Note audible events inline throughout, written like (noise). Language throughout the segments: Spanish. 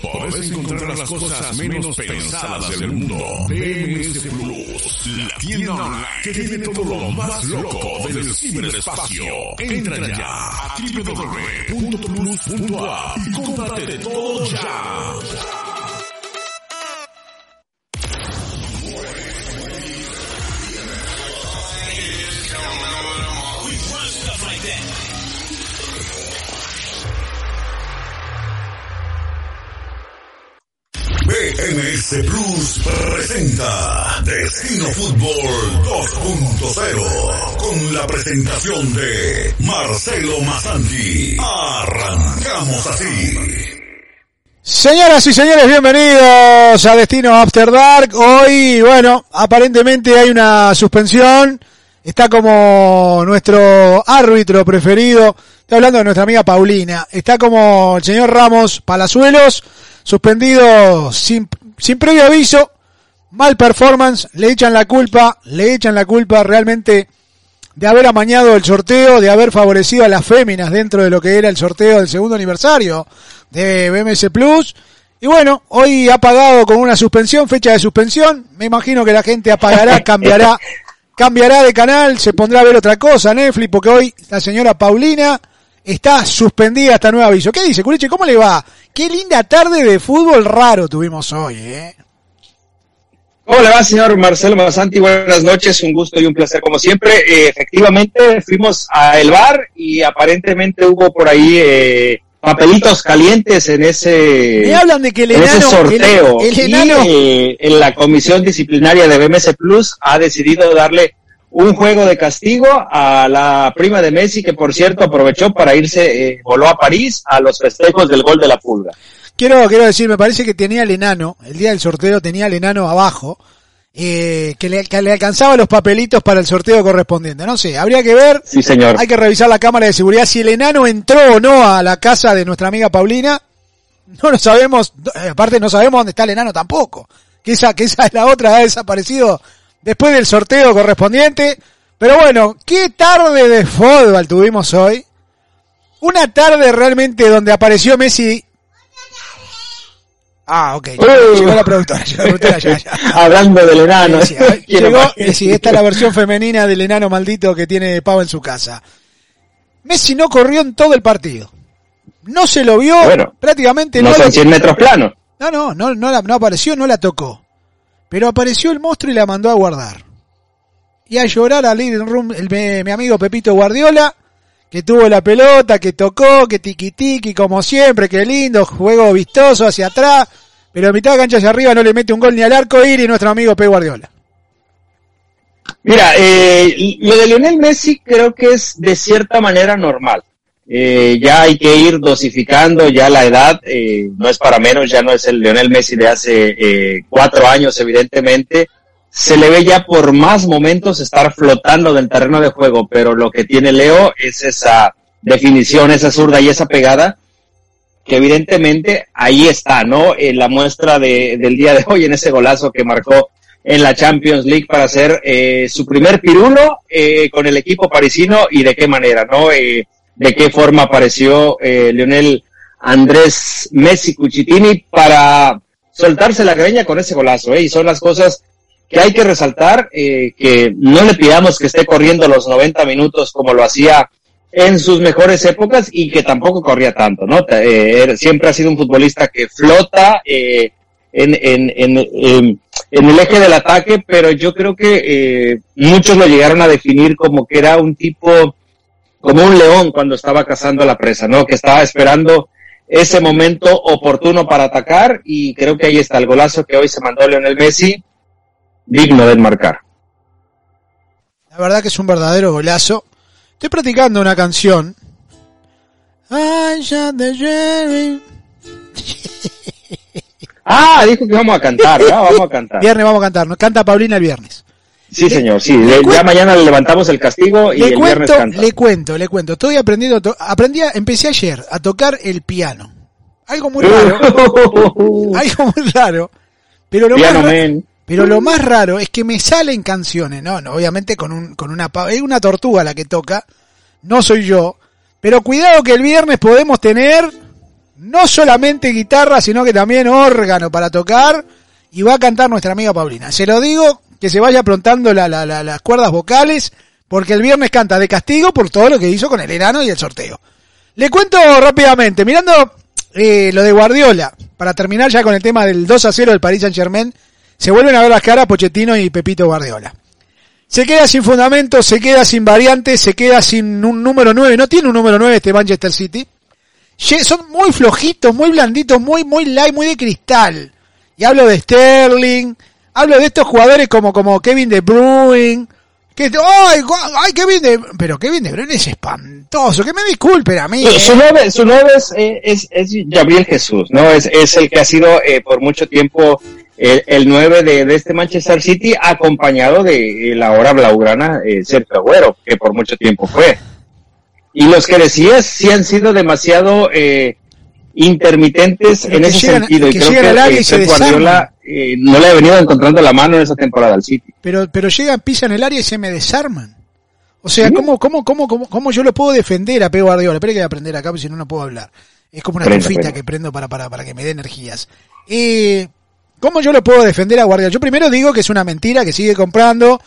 podés encontrar las cosas menos pensadas del mundo. BMS Plus, la tienda online que tiene todo lo más loco del ciberespacio. Entra ya a www.plus.app y cómprate todo ya. BMS Plus presenta Destino Fútbol 2.0 con la presentación de Marcelo Mazanti. Arrancamos así. Señoras y señores, bienvenidos a Destino After Dark. Hoy, bueno, aparentemente hay una suspensión. Está como nuestro árbitro preferido. Estoy hablando de nuestra amiga Paulina. Está como el señor Ramos Palazuelos suspendido sin, sin previo aviso, mal performance, le echan la culpa, le echan la culpa realmente de haber amañado el sorteo, de haber favorecido a las féminas dentro de lo que era el sorteo del segundo aniversario de BMS Plus. Y bueno, hoy ha pagado con una suspensión, fecha de suspensión. Me imagino que la gente apagará, (laughs) cambiará, cambiará de canal, se pondrá a ver otra cosa, Netflix, porque hoy la señora Paulina está suspendida hasta nuevo aviso. ¿Qué dice, Culiche? ¿Cómo le va? Qué linda tarde de fútbol raro tuvimos hoy, ¿eh? ¿Cómo le va, señor Marcelo Masanti? Buenas noches, un gusto y un placer como siempre. Eh, efectivamente, fuimos a el bar y aparentemente hubo por ahí eh, papelitos calientes en ese, Me hablan de que el en ese sorteo. el- el enano- Y eh, en la comisión disciplinaria de BMS Plus ha decidido darle un juego de castigo a la prima de Messi, que por cierto aprovechó para irse, eh, voló a París a los festejos del gol de la pulga. Quiero, quiero decir, me parece que tenía el enano, el día del sorteo tenía el enano abajo, eh, que, le, que le alcanzaba los papelitos para el sorteo correspondiente. No sé, habría que ver, Sí, señor. hay que revisar la cámara de seguridad si el enano entró o no a la casa de nuestra amiga Paulina. No lo sabemos, eh, aparte no sabemos dónde está el enano tampoco. Que esa, que esa es la otra, ha desaparecido después del sorteo correspondiente. Pero bueno, qué tarde de fútbol tuvimos hoy. Una tarde realmente donde apareció Messi. Ah, ok. Llegó, Uh. llegó la productora, (laughs) llegó la productora, ya, ya. (laughs) Hablando del enano. Sí, (laughs) llegó, y sí, esta es la versión femenina del enano maldito que tiene Pau en su casa. Messi no corrió en todo el partido. No se lo vio, Bueno, prácticamente No no, son lo- 100 metros planos. no, no, no, no, la- no apareció, no la tocó. Pero apareció el monstruo y la mandó a guardar. Y a llorar al living room el, mi, mi amigo Pepito Guardiola, que tuvo la pelota, que tocó, que tiki tiki, como siempre, que lindo, juego vistoso hacia atrás, pero a mitad de cancha hacia arriba no le mete un gol ni al arco y nuestro amigo Pep Guardiola. Mira, eh, lo de Lionel Messi creo que es de cierta manera normal. Eh, ya hay que ir dosificando, ya la edad eh, no es para menos, ya no es el Lionel Messi de hace eh, cuatro años, evidentemente. Se le ve ya por más momentos estar flotando del terreno de juego, pero lo que tiene Leo es esa definición, esa zurda y esa pegada, que evidentemente ahí está, ¿no? En la muestra de, del día de hoy, en ese golazo que marcó en la Champions League para hacer eh, su primer pirulo eh, con el equipo parisino y de qué manera, ¿no? De qué forma apareció eh, Lionel Andrés Messi Cuchitini para soltarse la greña con ese golazo, ¿eh? Y son las cosas que hay que resaltar, eh, que no le pidamos que esté corriendo los 90 minutos como lo hacía en sus mejores épocas y que tampoco corría tanto, ¿no? Eh, siempre ha sido un futbolista que flota eh, en, en, en, en- en el eje del ataque, pero yo creo que eh, muchos lo llegaron a definir como que era un tipo, como un león cuando estaba cazando la presa, ¿no? Que estaba esperando ese momento oportuno para atacar y creo que ahí está el golazo que hoy se mandó Leonel Messi, digno de enmarcar. La verdad que es un verdadero golazo. Estoy practicando una canción. Sheriff. Ah, dijo que vamos a cantar, ¿verdad? Vamos a cantar. Viernes vamos a cantar. Nos canta Paulina el viernes. Sí, señor, sí. le ya mañana le levantamos el castigo y le el viernes cuento, canta. le cuento, le cuento. Estoy aprendiendo, aprendí, a- empecé ayer a tocar el piano. Algo muy raro, (laughs) algo muy raro. Pero lo, más, Piano ra- Man. pero lo más raro es que me salen canciones, no, no, obviamente con un, con una, es una tortuga la que toca, no soy yo, Pero cuidado que el viernes podemos tener no solamente guitarra, sino que también órgano para tocar y va a cantar nuestra amiga Paulina. Se lo digo que se vaya aprontando las cuerdas vocales porque el viernes canta de castigo por todo lo que hizo con el enano y el sorteo. Le cuento rápidamente, mirando eh, lo de Guardiola, para terminar ya con el tema del 2 a 0 del Paris Saint Germain, se vuelven a ver las caras Pochettino y Pepito Guardiola. Se queda sin fundamento, se queda sin variantes, se queda sin un número 9, no tiene un número 9 este Manchester City. Son muy flojitos, muy blanditos, muy, muy light, muy de cristal. Y hablo de Sterling, hablo de estos jugadores como, como Kevin De Bruyne, que, ay, ay, Kevin De, pero Kevin De Bruyne es espantoso, que me disculpen a mí. Su, nueve, su nueve es, es, Gabriel Jesús, ¿no? Es, es el que ha sido eh, por mucho tiempo el, el 9 de, de, este Manchester City, acompañado de eh, la hora blaugrana eh, Sergio Agüero, que por mucho tiempo fue. Y los que decías sí han sido demasiado eh, intermitentes en ese sentido. Y creo que eh, Guardiola eh, no le ha venido encontrando la mano en esa temporada al City. Pero, pero llegan, pisan el área y se me desarman. O sea, ¿cómo, cómo, cómo, cómo, cómo yo lo puedo defender a Pep Guardiola? Espera que voy a aprender acá, porque si no, no puedo hablar. Es como una estufita que prendo para, para, para que me dé energías. Eh, ¿Cómo yo lo puedo defender a Guardiola? Yo primero digo que es una mentira, que sigue comprando.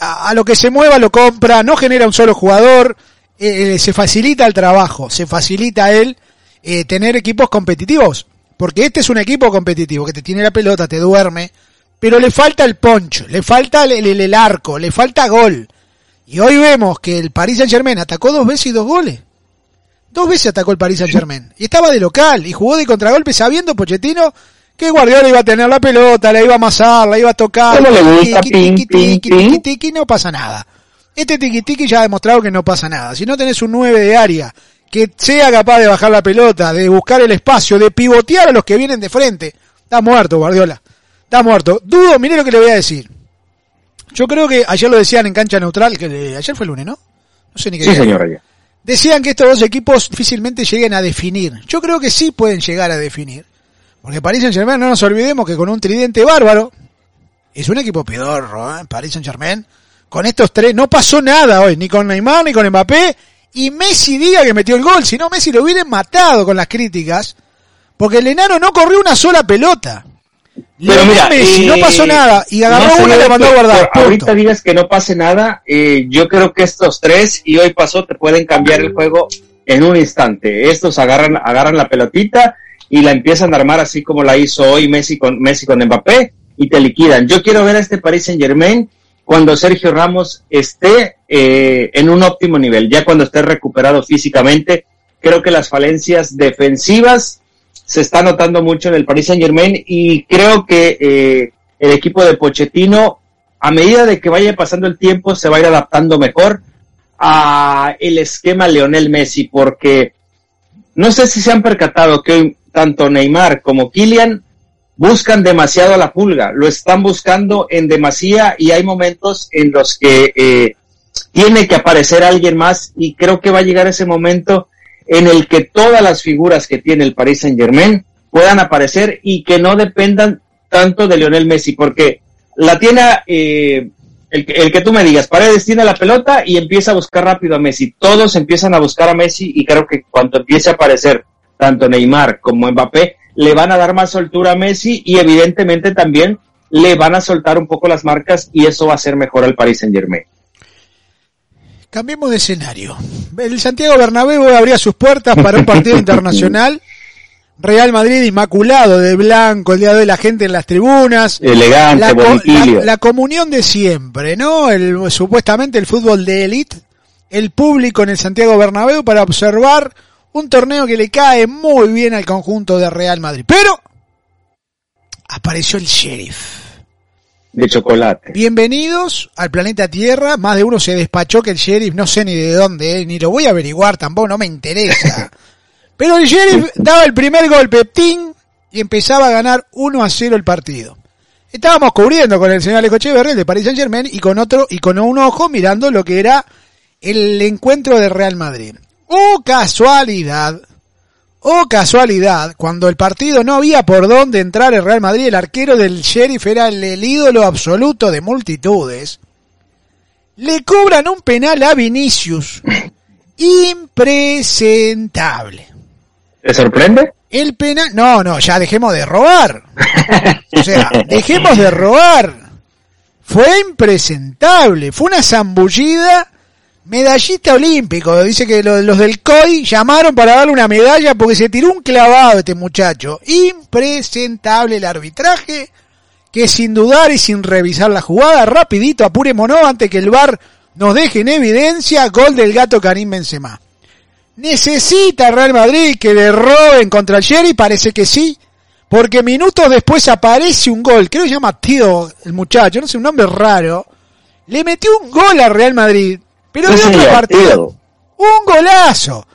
A, a lo que se mueva lo compra, no genera un solo jugador. Eh, se facilita el trabajo, se facilita él eh, tener equipos competitivos. Porque este es un equipo competitivo que te tiene la pelota, te duerme, pero le falta el poncho, le falta el, el, arco, le falta gol. Y hoy vemos que el Paris Saint Germain atacó dos veces y dos goles. Dos veces atacó el Paris Saint Germain. Y estaba de local y jugó de contragolpe sabiendo Pochettino que Guardiola iba a tener la pelota, la iba a amasar, la iba a tocar. no pasa nada. Este tiki ya ha demostrado que no pasa nada. Si no tenés un 9 de área que sea capaz de bajar la pelota, de buscar el espacio, de pivotear a los que vienen de frente. Está muerto, Guardiola. Está muerto. Dudo, mire lo que le voy a decir. Yo creo que ayer lo decían en cancha neutral, que ayer fue el lunes, ¿no? No sé ni qué. Sí, señor. Decían que estos dos equipos difícilmente lleguen a definir. Yo creo que sí pueden llegar a definir. Porque Paris Saint Germain, no nos olvidemos que con un tridente bárbaro, es un equipo pedorro, ¿eh? Paris Saint Germain. Con estos tres no pasó nada hoy, ni con Neymar, ni con Mbappé, y Messi diga que metió el gol, si no Messi lo hubieran matado con las críticas, porque el enano no corrió una sola pelota. Pero mira, Messi, no pasó nada y agarró una y le mandó a guardar. Ahorita digas que no pase nada, eh, yo creo que estos tres y hoy pasó te pueden cambiar el juego en un instante. Estos agarran agarran la pelotita y la empiezan a armar así como la hizo hoy Messi con Messi con Mbappé y te liquidan. Yo quiero ver a este Paris Saint Germain cuando Sergio Ramos esté eh, en un óptimo nivel, ya cuando esté recuperado físicamente. Creo que las falencias defensivas se están notando mucho en el Paris Saint Germain y creo que eh, el equipo de Pochettino, a medida de que vaya pasando el tiempo, se va a ir adaptando mejor a el esquema Leonel Messi, porque no sé si se han percatado que tanto Neymar como Kylian buscan demasiado la pulga, lo están buscando en demasía y hay momentos en los que eh, tiene que aparecer alguien más y creo que va a llegar ese momento en el que todas las figuras que tiene el Paris Saint Germain puedan aparecer y que no dependan tanto de Lionel Messi, porque la tiene eh, el, el, que tú me digas, Paredes tiene la pelota y empieza a buscar rápido a Messi, todos empiezan a buscar a Messi y creo que cuando empiece a aparecer tanto Neymar como Mbappé, le van a dar más soltura a Messi y evidentemente también le van a soltar un poco las marcas y eso va a ser mejor al Paris Saint Germain. Cambiemos de escenario. El Santiago Bernabéu abría sus puertas para un partido (laughs) internacional. Real Madrid inmaculado de blanco, el día de hoy la gente en las tribunas. Elegante, la, la, la, comunión de siempre, ¿no? El, supuestamente el fútbol de élite, el público en el Santiago Bernabéu para observar un torneo que le cae muy bien al conjunto de Real Madrid. Pero apareció el sheriff. De chocolate. Bienvenidos al planeta Tierra. Más de uno se despachó que el sheriff, no sé ni de dónde, ni lo voy a averiguar tampoco, no me interesa. (laughs) Pero el sheriff daba el primer golpe, ¡ting! y empezaba a ganar 1 a 0 el partido. Estábamos cubriendo con el señor Alejo Echeverri de Paris Saint Germain y con otro, y con un ojo mirando lo que era el encuentro de Real Madrid. Oh casualidad, oh casualidad, cuando el partido no había por dónde entrar el Real Madrid, el arquero del sheriff era el, el ídolo absoluto de multitudes, le cobran un penal a Vinicius (laughs) impresentable. ¿Te sorprende? El penal, no, no, ya dejemos de robar. O sea, (laughs) dejemos de robar. Fue impresentable, fue una zambullida medallista olímpico. Dice que los del COI llamaron para darle una medalla porque se tiró un clavado este muchacho. Impresentable el arbitraje, que sin dudar y sin revisar la jugada, rapidito, apurémonos antes que el VAR nos deje en evidencia gol del gato Karim Benzema. ¿Necesita Real Madrid que le roben contra el Sherry? Parece que sí. Porque minutos después aparece un gol, creo que se llama Tío el muchacho, no sé, un nombre raro. Le metió un gol a Real Madrid, pero de otro partido. Un golazo.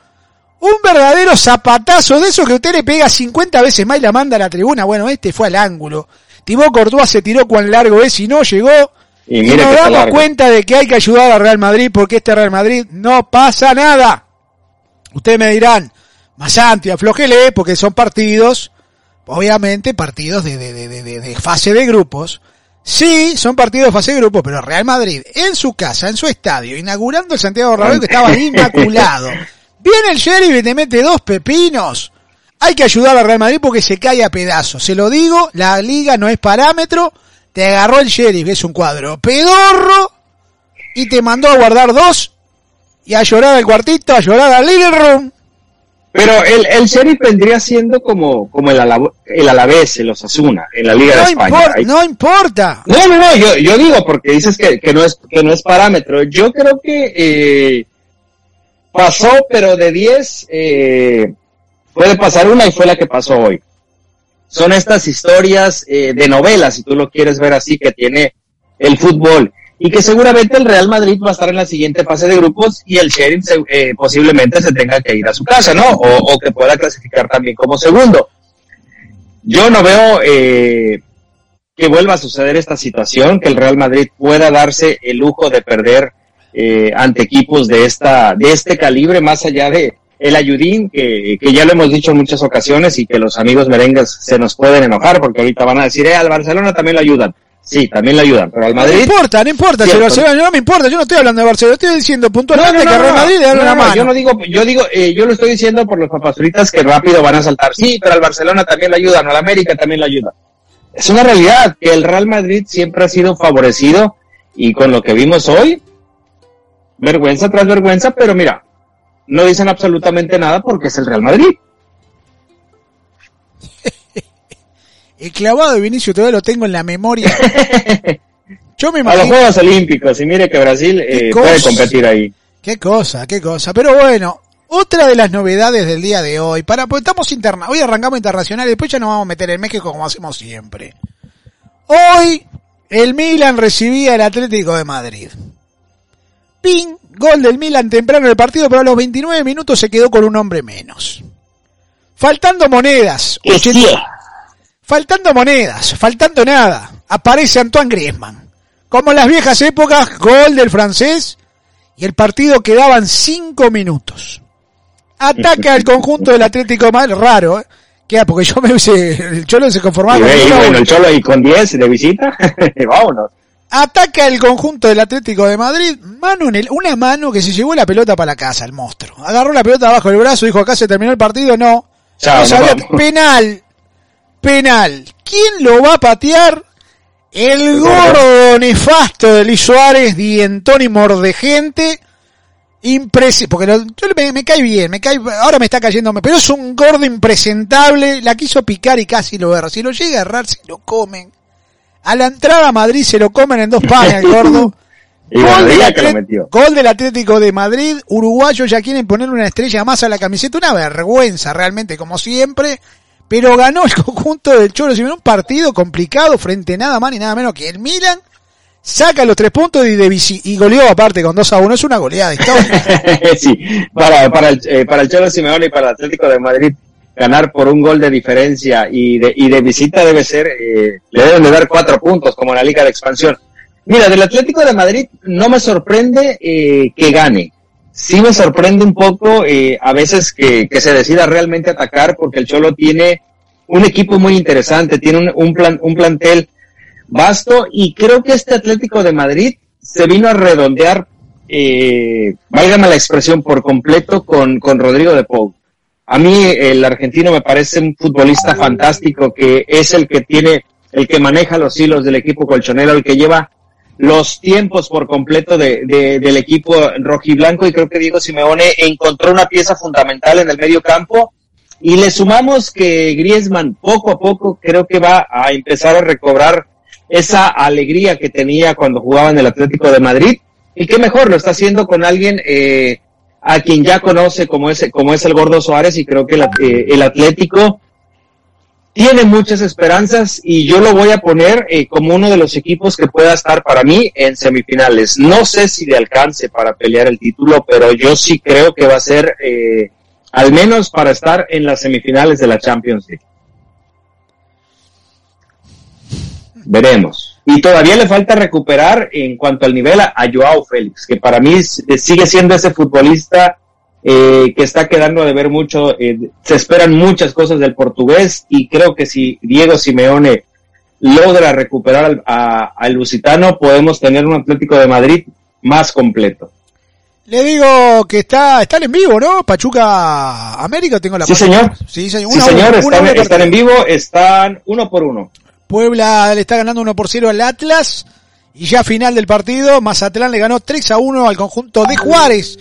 Un verdadero zapatazo de eso que usted le pega 50 veces más y la manda a la tribuna. Bueno, este fue al ángulo. Tibó Cordúa se tiró cuán largo es y no llegó. Y, y nos damos cuenta de que hay que ayudar a Real Madrid porque este Real Madrid no pasa nada. Ustedes me dirán, Masanti, aflojele, porque son partidos, obviamente partidos de, de, de, de, fase de grupos. Sí, son partidos de fase de grupos, pero Real Madrid, en su casa, en su estadio, inaugurando el Santiago Bernabéu que estaba inmaculado. (laughs) Viene el sheriff y te mete dos pepinos. Hay que ayudar a Real Madrid porque se cae a pedazos. Se lo digo, la liga no es parámetro. Te agarró el sheriff, es un cuadro pedorro, y te mandó a guardar dos y a llorar al cuartito, a llorar al living room. Pero el, el sheriff vendría siendo como, como el, el Alavés, el Osasuna, en la Liga no de España. no importa. No, no, no, yo, yo digo porque dices que, que, no es, que no es parámetro. Yo creo que eh, pasó, pero de 10 eh, puede pasar una y fue la que pasó hoy. Son estas historias eh, de novelas, si tú lo quieres ver así, que tiene el fútbol y que seguramente el Real Madrid va a estar en la siguiente fase de grupos y el Sheriff eh, posiblemente se tenga que ir a su casa, ¿no? O, que pueda clasificar también como segundo. Yo no veo eh, que vuelva a suceder esta situación, que el Real Madrid pueda darse el lujo de perder eh, ante equipos de esta de este calibre, más allá de el ayudín, que, que ya lo hemos dicho en muchas ocasiones y que los amigos merengues se nos pueden enojar porque ahorita van a decir, eh, al Barcelona también lo ayudan. Sí, también le ayudan, pero al Madrid... No importa, no importa, si Barcelona no me importa, yo no estoy hablando de Barcelona, estoy diciendo puntualmente que Real Madrid le da una mano. Yo no digo, yo digo, eh, yo lo estoy diciendo por los papazuritas que rápido van a saltar. Sí, pero al Barcelona también le ayudan, al América también le ayuda. Es una realidad que el Real Madrid siempre ha sido favorecido y con lo que vimos hoy, vergüenza tras vergüenza, pero mira, no dicen absolutamente nada porque es el Real Madrid. El clavado de Vinicio todavía lo tengo en la memoria. (laughs) Yo me imagino... A los Juegos Olímpicos, y mire que Brasil eh, puede competir ahí. Qué cosa, qué cosa. Pero bueno, otra de las novedades del día de hoy, para, pues estamos interna, hoy arrancamos internacional y después ya nos vamos a meter en México como hacemos siempre. Hoy, el Milan recibía el Atlético de Madrid. Ping, gol del Milan temprano en el partido, pero a los 29 minutos se quedó con un hombre menos. Faltando monedas. Faltando monedas, faltando nada, aparece Antoine Griezmann. Como en las viejas épocas, gol del francés y el partido quedaban cinco minutos. Ataca al conjunto del Atlético mal raro, ¿eh? ¿Qué? Porque yo me el Cholo se conformaba con el Cholo y con 10 de visita, (laughs) vámonos. Ataca el conjunto del Atlético de Madrid, mano en el, una mano que se llevó la pelota para la casa, el monstruo. Agarró la pelota abajo del brazo, dijo acá se terminó el partido, no. no sabía, penal, penal. ¿Quién lo va a patear? El gordo nefasto de Luis Suárez, dientón y mordegente. Impresi porque yo me, me, cae bien, me cae, ahora me está cayendo, pero es un gordo impresentable, la quiso picar y casi lo erra. Si lo llega a errar, se lo comen. A la entrada a Madrid se lo comen en dos panes el gordo. (laughs) gol, del gol del Atlético de Madrid, uruguayos ya quieren ponerle una estrella más a la camiseta, una vergüenza realmente, como siempre pero ganó el (laughs) conjunto del Cholo Simeone un partido complicado frente a nada más ni nada menos que el Milan. Saca los tres puntos y, de, y goleó aparte con 2 a 1 es una goleada (laughs) sí para, para, el, eh, para el Cholo Simeone y para el Atlético de Madrid ganar por un gol de diferencia y de, y de visita debe ser eh, le deben de dar cuatro puntos como en la Liga de Expansión. Mira del Atlético de Madrid no me sorprende eh, que gane sí me sorprende un poco eh, a veces que, que, se decida realmente atacar porque el Cholo tiene un equipo muy interesante, tiene un, un, plan, un plantel vasto y creo que este Atlético de Madrid se vino a redondear eh, válgame la expresión, por completo con, con Rodrigo de Paul. A mí el argentino me parece un futbolista fantástico que es el que tiene, el que maneja los hilos del equipo colchonero, el que lleva los tiempos por completo de, de, del equipo rojiblanco y creo que Diego Simeone encontró una pieza fundamental en el medio campo. Y le sumamos que Griezmann poco a poco creo que va a empezar a recobrar esa alegría que tenía cuando jugaba en el Atlético de Madrid. Y qué mejor lo está haciendo con alguien eh, a quien ya conoce como es como es el Gordo Suárez y creo que eh, el Atlético tiene muchas esperanzas y yo lo voy a poner eh, como uno de los equipos que pueda estar para mí en semifinales. No sé si le alcance para pelear el título, pero yo sí creo que va a ser eh, al menos para estar en las semifinales de la Champions League. Veremos. Y todavía le falta recuperar en cuanto al nivel a, a Joao Félix, que para mí sigue siendo ese futbolista eh, que está quedando de ver mucho. Eh, se esperan muchas cosas del portugués y creo que si Diego Simeone logra recuperar al, a, al Lusitano, podemos tener un Atlético de Madrid más completo. Le digo que está, están en vivo, ¿no? Pachuca América, tengo la Sí, señor. Sí, señor. Sí, señor, una- están, una están en vivo, están uno por uno. Puebla le está ganando 1 por 0 al Atlas. Y ya final del partido, Mazatlán le ganó 3 a 1 al conjunto de Juárez.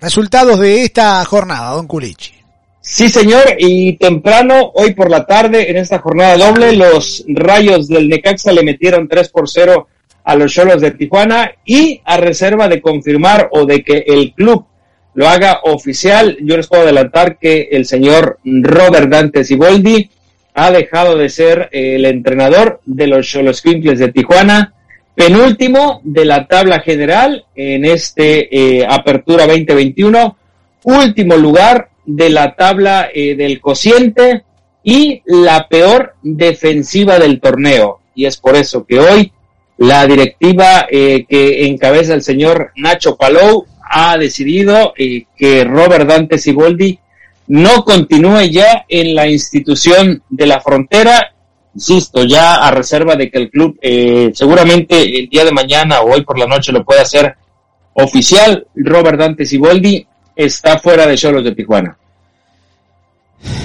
Resultados de esta jornada, Don Culichi. Sí, señor, y temprano, hoy por la tarde, en esta jornada doble, los rayos del Necaxa le metieron 3 por 0 a los Cholos de Tijuana y a reserva de confirmar o de que el club lo haga oficial, yo les puedo adelantar que el señor Robert Dante Siboldi ha dejado de ser eh, el entrenador de los Cholos Quimples de Tijuana, penúltimo de la tabla general en este eh, Apertura 2021, último lugar de la tabla eh, del cociente y la peor defensiva del torneo. Y es por eso que hoy la directiva eh, que encabeza el señor Nacho Palou ha decidido eh, que Robert Dante Siboldi no continúe ya en la institución de la frontera, insisto, ya a reserva de que el club eh, seguramente el día de mañana o hoy por la noche lo pueda hacer oficial, Robert Dante Siboldi está fuera de Cholos de Tijuana.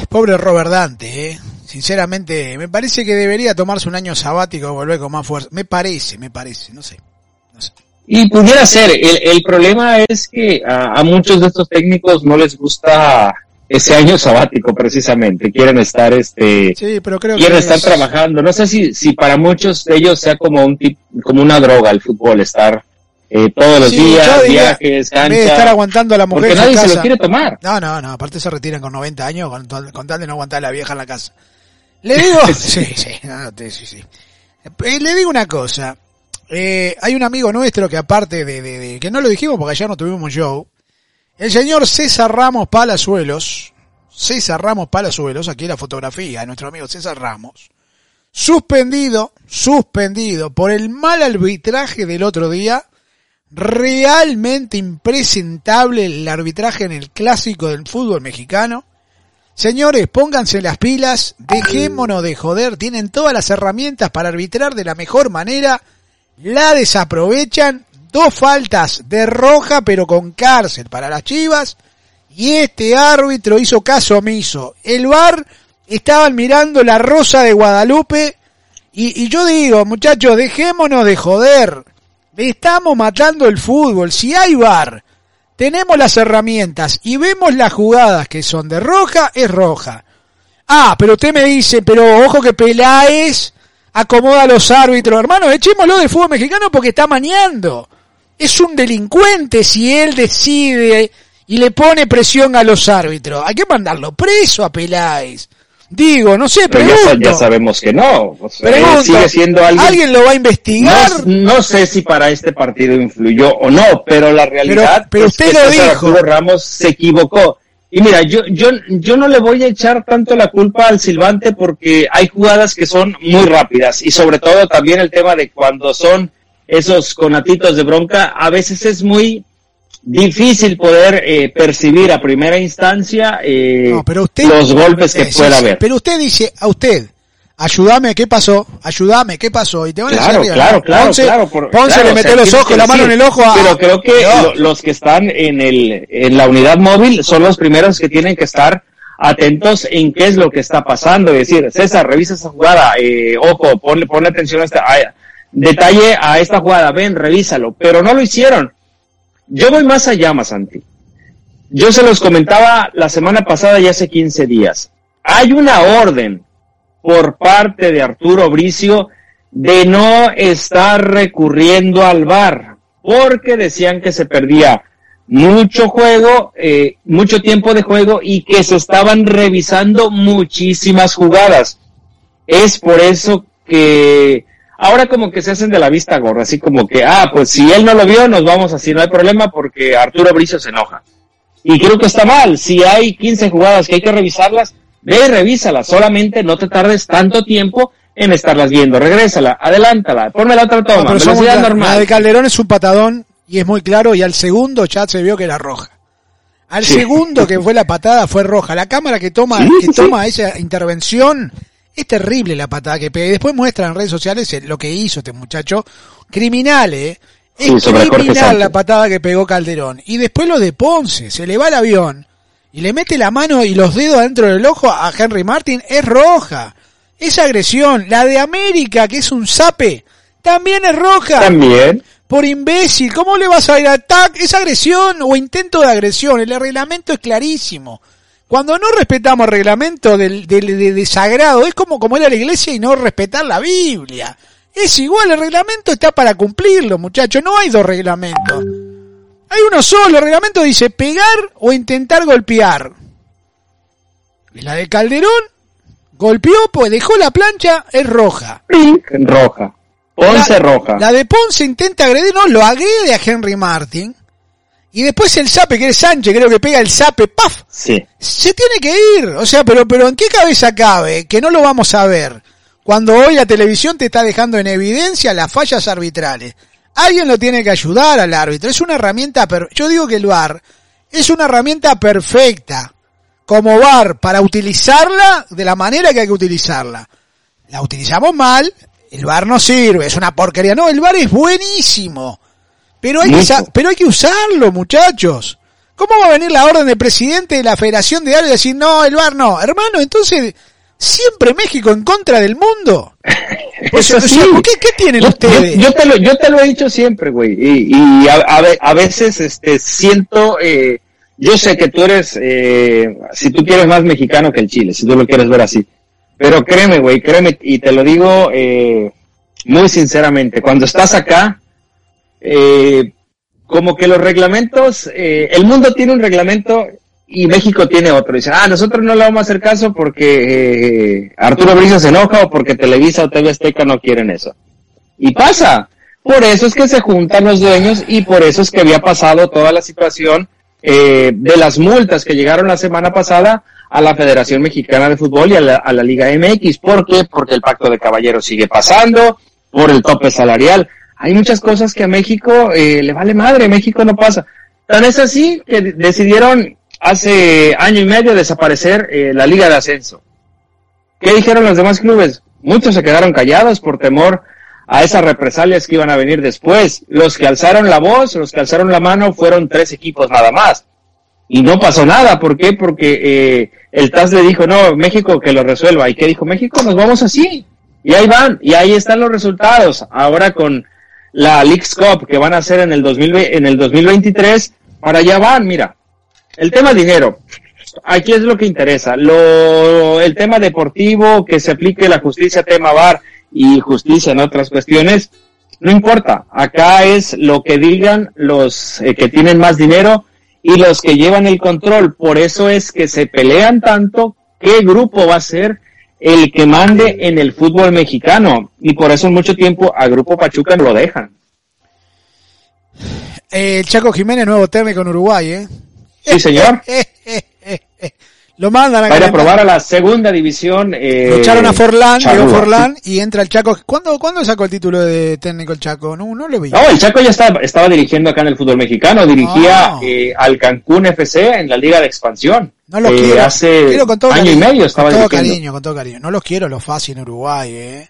Pobre Robert Dante, eh. Sinceramente, me parece que debería tomarse un año sabático y volver con más fuerza. Me parece, me parece, no sé. No sé. Y pudiera ser, el, el problema es que a, a, muchos de estos técnicos no les gusta ese año sabático precisamente, quieren estar este sí, pero creo quieren que estar es... trabajando. No sé si si para muchos de ellos sea como un tip, como una droga el fútbol estar eh, todos los Sí, días, viajes, cancha, estar aguantando a la mujer porque nadie se lo quiere tomar. No, no, no, aparte se retiran con 90 años con, con tal de no aguantar a la vieja en la casa. Le digo, (laughs) (laughs) sí, sí, no, sí, sí. Eh, le digo una cosa. Eh, hay un amigo nuestro que aparte de, de- de- que no lo dijimos porque ayer no tuvimos show, el señor César Ramos Palazuelos, César Ramos Palazuelos, aquí la fotografía de nuestro amigo César Ramos, suspendido, suspendido por el mal arbitraje del otro día, realmente impresentable el arbitraje en el clásico del fútbol mexicano. Señores, pónganse las pilas, dejémonos de joder, tienen todas las herramientas para arbitrar de la mejor manera, la desaprovechan, dos faltas de roja pero con cárcel para las chivas, y este árbitro hizo caso omiso. El VAR estaban mirando la rosa de Guadalupe, y, yo digo, muchachos, dejémonos de joder, estamos matando el fútbol, si hay VAR, tenemos las herramientas y vemos las jugadas que son de roja, es roja. Ah, pero usted me dice, pero ojo que Peláez acomoda a los árbitros. Hermano, echémoslo del fútbol mexicano porque está mañando. Es un delincuente si él decide y le pone presión a los árbitros. Hay que mandarlo preso a Peláez. Digo, no sé, Pero ya, ya sabemos que no. O sea, Pregunto, sigue siendo alguien. ¿Alguien lo va a investigar? No, no sé si para este partido influyó o no, pero la realidad pero es usted que lo César dijo. Arturo Ramos se equivocó. Y mira, yo, yo, yo no le voy a echar tanto la culpa al silbante porque hay jugadas que son muy rápidas y sobre todo también el tema de cuando son esos conatitos de bronca, a veces es muy difícil poder eh, percibir a primera instancia eh, No, pero usted, los golpes que sí, pueda sí, haber. Pero usted dice, a usted, ayúdame, ¿qué pasó? Ayúdame, ¿qué pasó? Y te van claro, a decir, claro, claro, Ponce, claro, por- Ponce claro, le o metió sea, los ojos, la mano en el ojo a... Pero creo que No. lo- los que están en el en la unidad móvil son los primeros que tienen que estar atentos en qué es lo que está pasando. Es decir, César, revisa esa jugada, eh, ojo, ponle, ponle atención a esta, a- detalle a esta jugada, ven, revísalo, pero no lo hicieron. Yo voy más allá, Masanti. Yo se los comentaba la semana pasada y hace 15 días. Hay una orden por parte de Arturo Bricio de no estar recurriendo al VAR, porque decían que se perdía mucho juego, eh, mucho tiempo de juego y que se estaban revisando muchísimas jugadas. Es por eso que ahora como que se hacen de la vista gorra, así como que, ah, pues si él no lo vio, nos vamos así, no hay problema porque Arturo Bricio se enoja. Y creo que está mal, si hay 15 jugadas que hay que revisarlas, ve y revísalas, solamente no te tardes tanto tiempo en estarlas viendo, regrésala, adelántala, ponme la otra toma, velocidad claros, La normal. de Calderón es un patadón y es muy claro y al segundo ya se vio que era roja. Al Sí. segundo que fue la patada fue roja. La cámara que toma, Sí, que sí, toma esa intervención es terrible la patada que pega. Y después muestra en redes sociales lo que hizo este muchacho. Criminal, eh. Es Sí, criminal la patada que pegó Calderón. Y después lo de Ponce, se le va el avión y le mete la mano y los dedos dentro del ojo a Henry Martin, es roja. Es agresión. La de América, que es un zape, también es roja También, por imbécil. ¿Cómo le vas a ir a TAC? Es agresión o intento de agresión. El reglamento es clarísimo. Cuando no respetamos el reglamento del, del, de, de sagrado, es como, como ir a la iglesia y no respetar la Biblia. Es igual, el reglamento está para cumplirlo, muchachos. No hay dos reglamentos. Hay uno solo. El reglamento dice pegar o intentar golpear. Y la de Calderón golpeó, pues dejó la plancha, es roja. roja. Ponce La- roja. La de Ponce intenta agredir, no, lo agrede a Henry Martin. Y después el sape, que es Sánchez, creo que pega el sape, ¡paf! Sí. Se tiene que ir. O sea, pero, pero ¿en qué cabeza cabe? Que no lo vamos a ver. Cuando hoy la televisión te está dejando en evidencia las fallas arbitrales. Alguien lo tiene que ayudar al árbitro. Es una herramienta, per- yo digo que el VAR es una herramienta perfecta como VAR para utilizarla de la manera que hay que utilizarla. La utilizamos mal, el VAR no sirve, es una porquería. No, el VAR es buenísimo. Pero hay, que, pero hay que usarlo, muchachos. ¿Cómo va a venir la orden del presidente de la Federación de Árbitros y decir, no, el VAR no? Hermano, entonces, ¿siempre México en contra del mundo? (laughs) Pues, Eso o sea, sí. ¿por ¿qué, ¿Qué tienen Yo, ustedes? yo- yo te lo, yo te lo he dicho siempre, güey. Y, y a, a veces este, siento, eh, yo sé que tú eres, eh, si tú quieres más mexicano que el Chile, si tú lo quieres ver así. Pero créeme, güey, créeme, y te lo digo eh, muy sinceramente, cuando estás acá, eh, como que los reglamentos, eh, el mundo tiene un reglamento y México tiene otro. Dice, ah, nosotros no le vamos a hacer caso porque eh, Arturo Brizo se enoja o porque Televisa o TV Azteca no quieren eso. Y pasa. Por eso es que se juntan los dueños y por eso es que había pasado toda la situación eh, de las multas que llegaron la semana pasada a la Federación Mexicana de Fútbol y a la, a la Liga MX. ¿Por qué? Porque el pacto de caballeros sigue pasando, por el tope salarial. Hay muchas cosas que a México eh, le vale madre, México no pasa. Tan es así que de- decidieron hace año y medio desaparecer eh, la Liga de Ascenso. ¿Qué dijeron los demás clubes? Muchos se quedaron callados por temor a esas represalias que iban a venir después. Los que alzaron la voz, los que alzaron la mano fueron tres equipos nada más. Y no pasó nada. ¿Por qué? Porque eh, el TAS le dijo, no, México que lo resuelva. ¿Y qué dijo México? Nos vamos así. Y ahí van. Y ahí están los resultados. Ahora con la Leagues Cup que van a hacer en el, 2020, en el 2023, para allá van, mira. El tema dinero. Aquí es lo que interesa. Lo, el tema deportivo, que se aplique la justicia tema VAR y justicia en otras cuestiones, no importa. Acá es lo que digan los eh, que tienen más dinero y los que llevan el control. Por eso es que se pelean tanto qué grupo va a ser el que mande en el fútbol mexicano. Y por eso en mucho tiempo a Grupo Pachuca no lo dejan. Eh, el Chaco Jiménez, nuevo técnico en Uruguay, ¿eh? Sí, señor. (laughs) Lo mandan a Para probar a la segunda división. Eh, Lo echaron a Forlán, llegó. Forlán y entra el Chaco. ¿Cuándo, ¿Cuándo sacó el título de técnico el Chaco? No, no lo vi. No, el Chaco ya estaba, estaba dirigiendo acá en el fútbol mexicano, dirigía Ah. eh, al Cancún FC en la Liga de Expansión. No los Eh, quiero. Hace quiero con todo año cariño, y medio estaba con todo dirigiendo. cariño, con todo cariño. No los quiero los fácil en Uruguay, eh.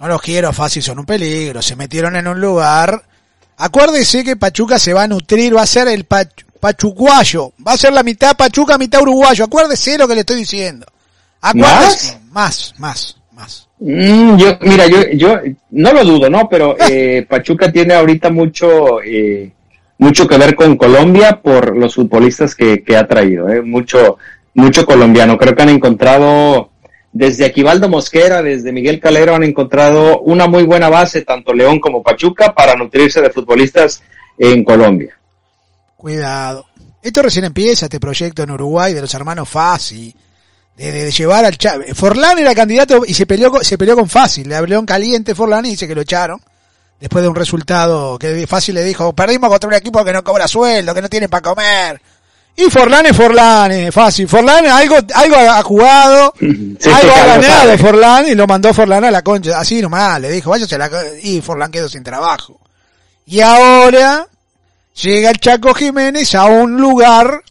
No los quiero fácil, son un peligro. Se metieron en un lugar. Acuérdese que Pachuca se va a nutrir, va a ser el pach- pachuguayo. Va a ser la mitad Pachuca, mitad uruguayo. Acuérdese lo que le estoy diciendo. Acuérdese. Más, más, más. Mm, yo, mira, yo, yo no lo dudo, ¿no? Pero (laughs) eh, Pachuca tiene ahorita mucho, eh, mucho que ver con Colombia por los futbolistas que, que ha traído, ¿eh? Mucho, mucho colombiano. Creo que han encontrado, desde Aquivaldo Mosquera, desde Miguel Calero, han encontrado una muy buena base, tanto León como Pachuca, para nutrirse de futbolistas en Colombia. Cuidado. Esto recién empieza, este proyecto en Uruguay de los hermanos Fasi. De, de- de llevar al Cha- Forlán era candidato y se peleó, con- se peleó con Fácil. Le habló en caliente Forlán y dice que lo echaron. Después de un resultado que Fácil le dijo, perdimos contra un equipo que no cobra sueldo, que no tiene para comer. Y Forlán es Forlán, es fácil. Forlán algo, algo ha jugado, (laughs) Sí, algo ha ganado. Forlán y lo mandó Forlán a la concha. Así nomás, le dijo, váyase a la co-". Y Forlán quedó sin trabajo. Y ahora llega el Chaco Jiménez a un lugar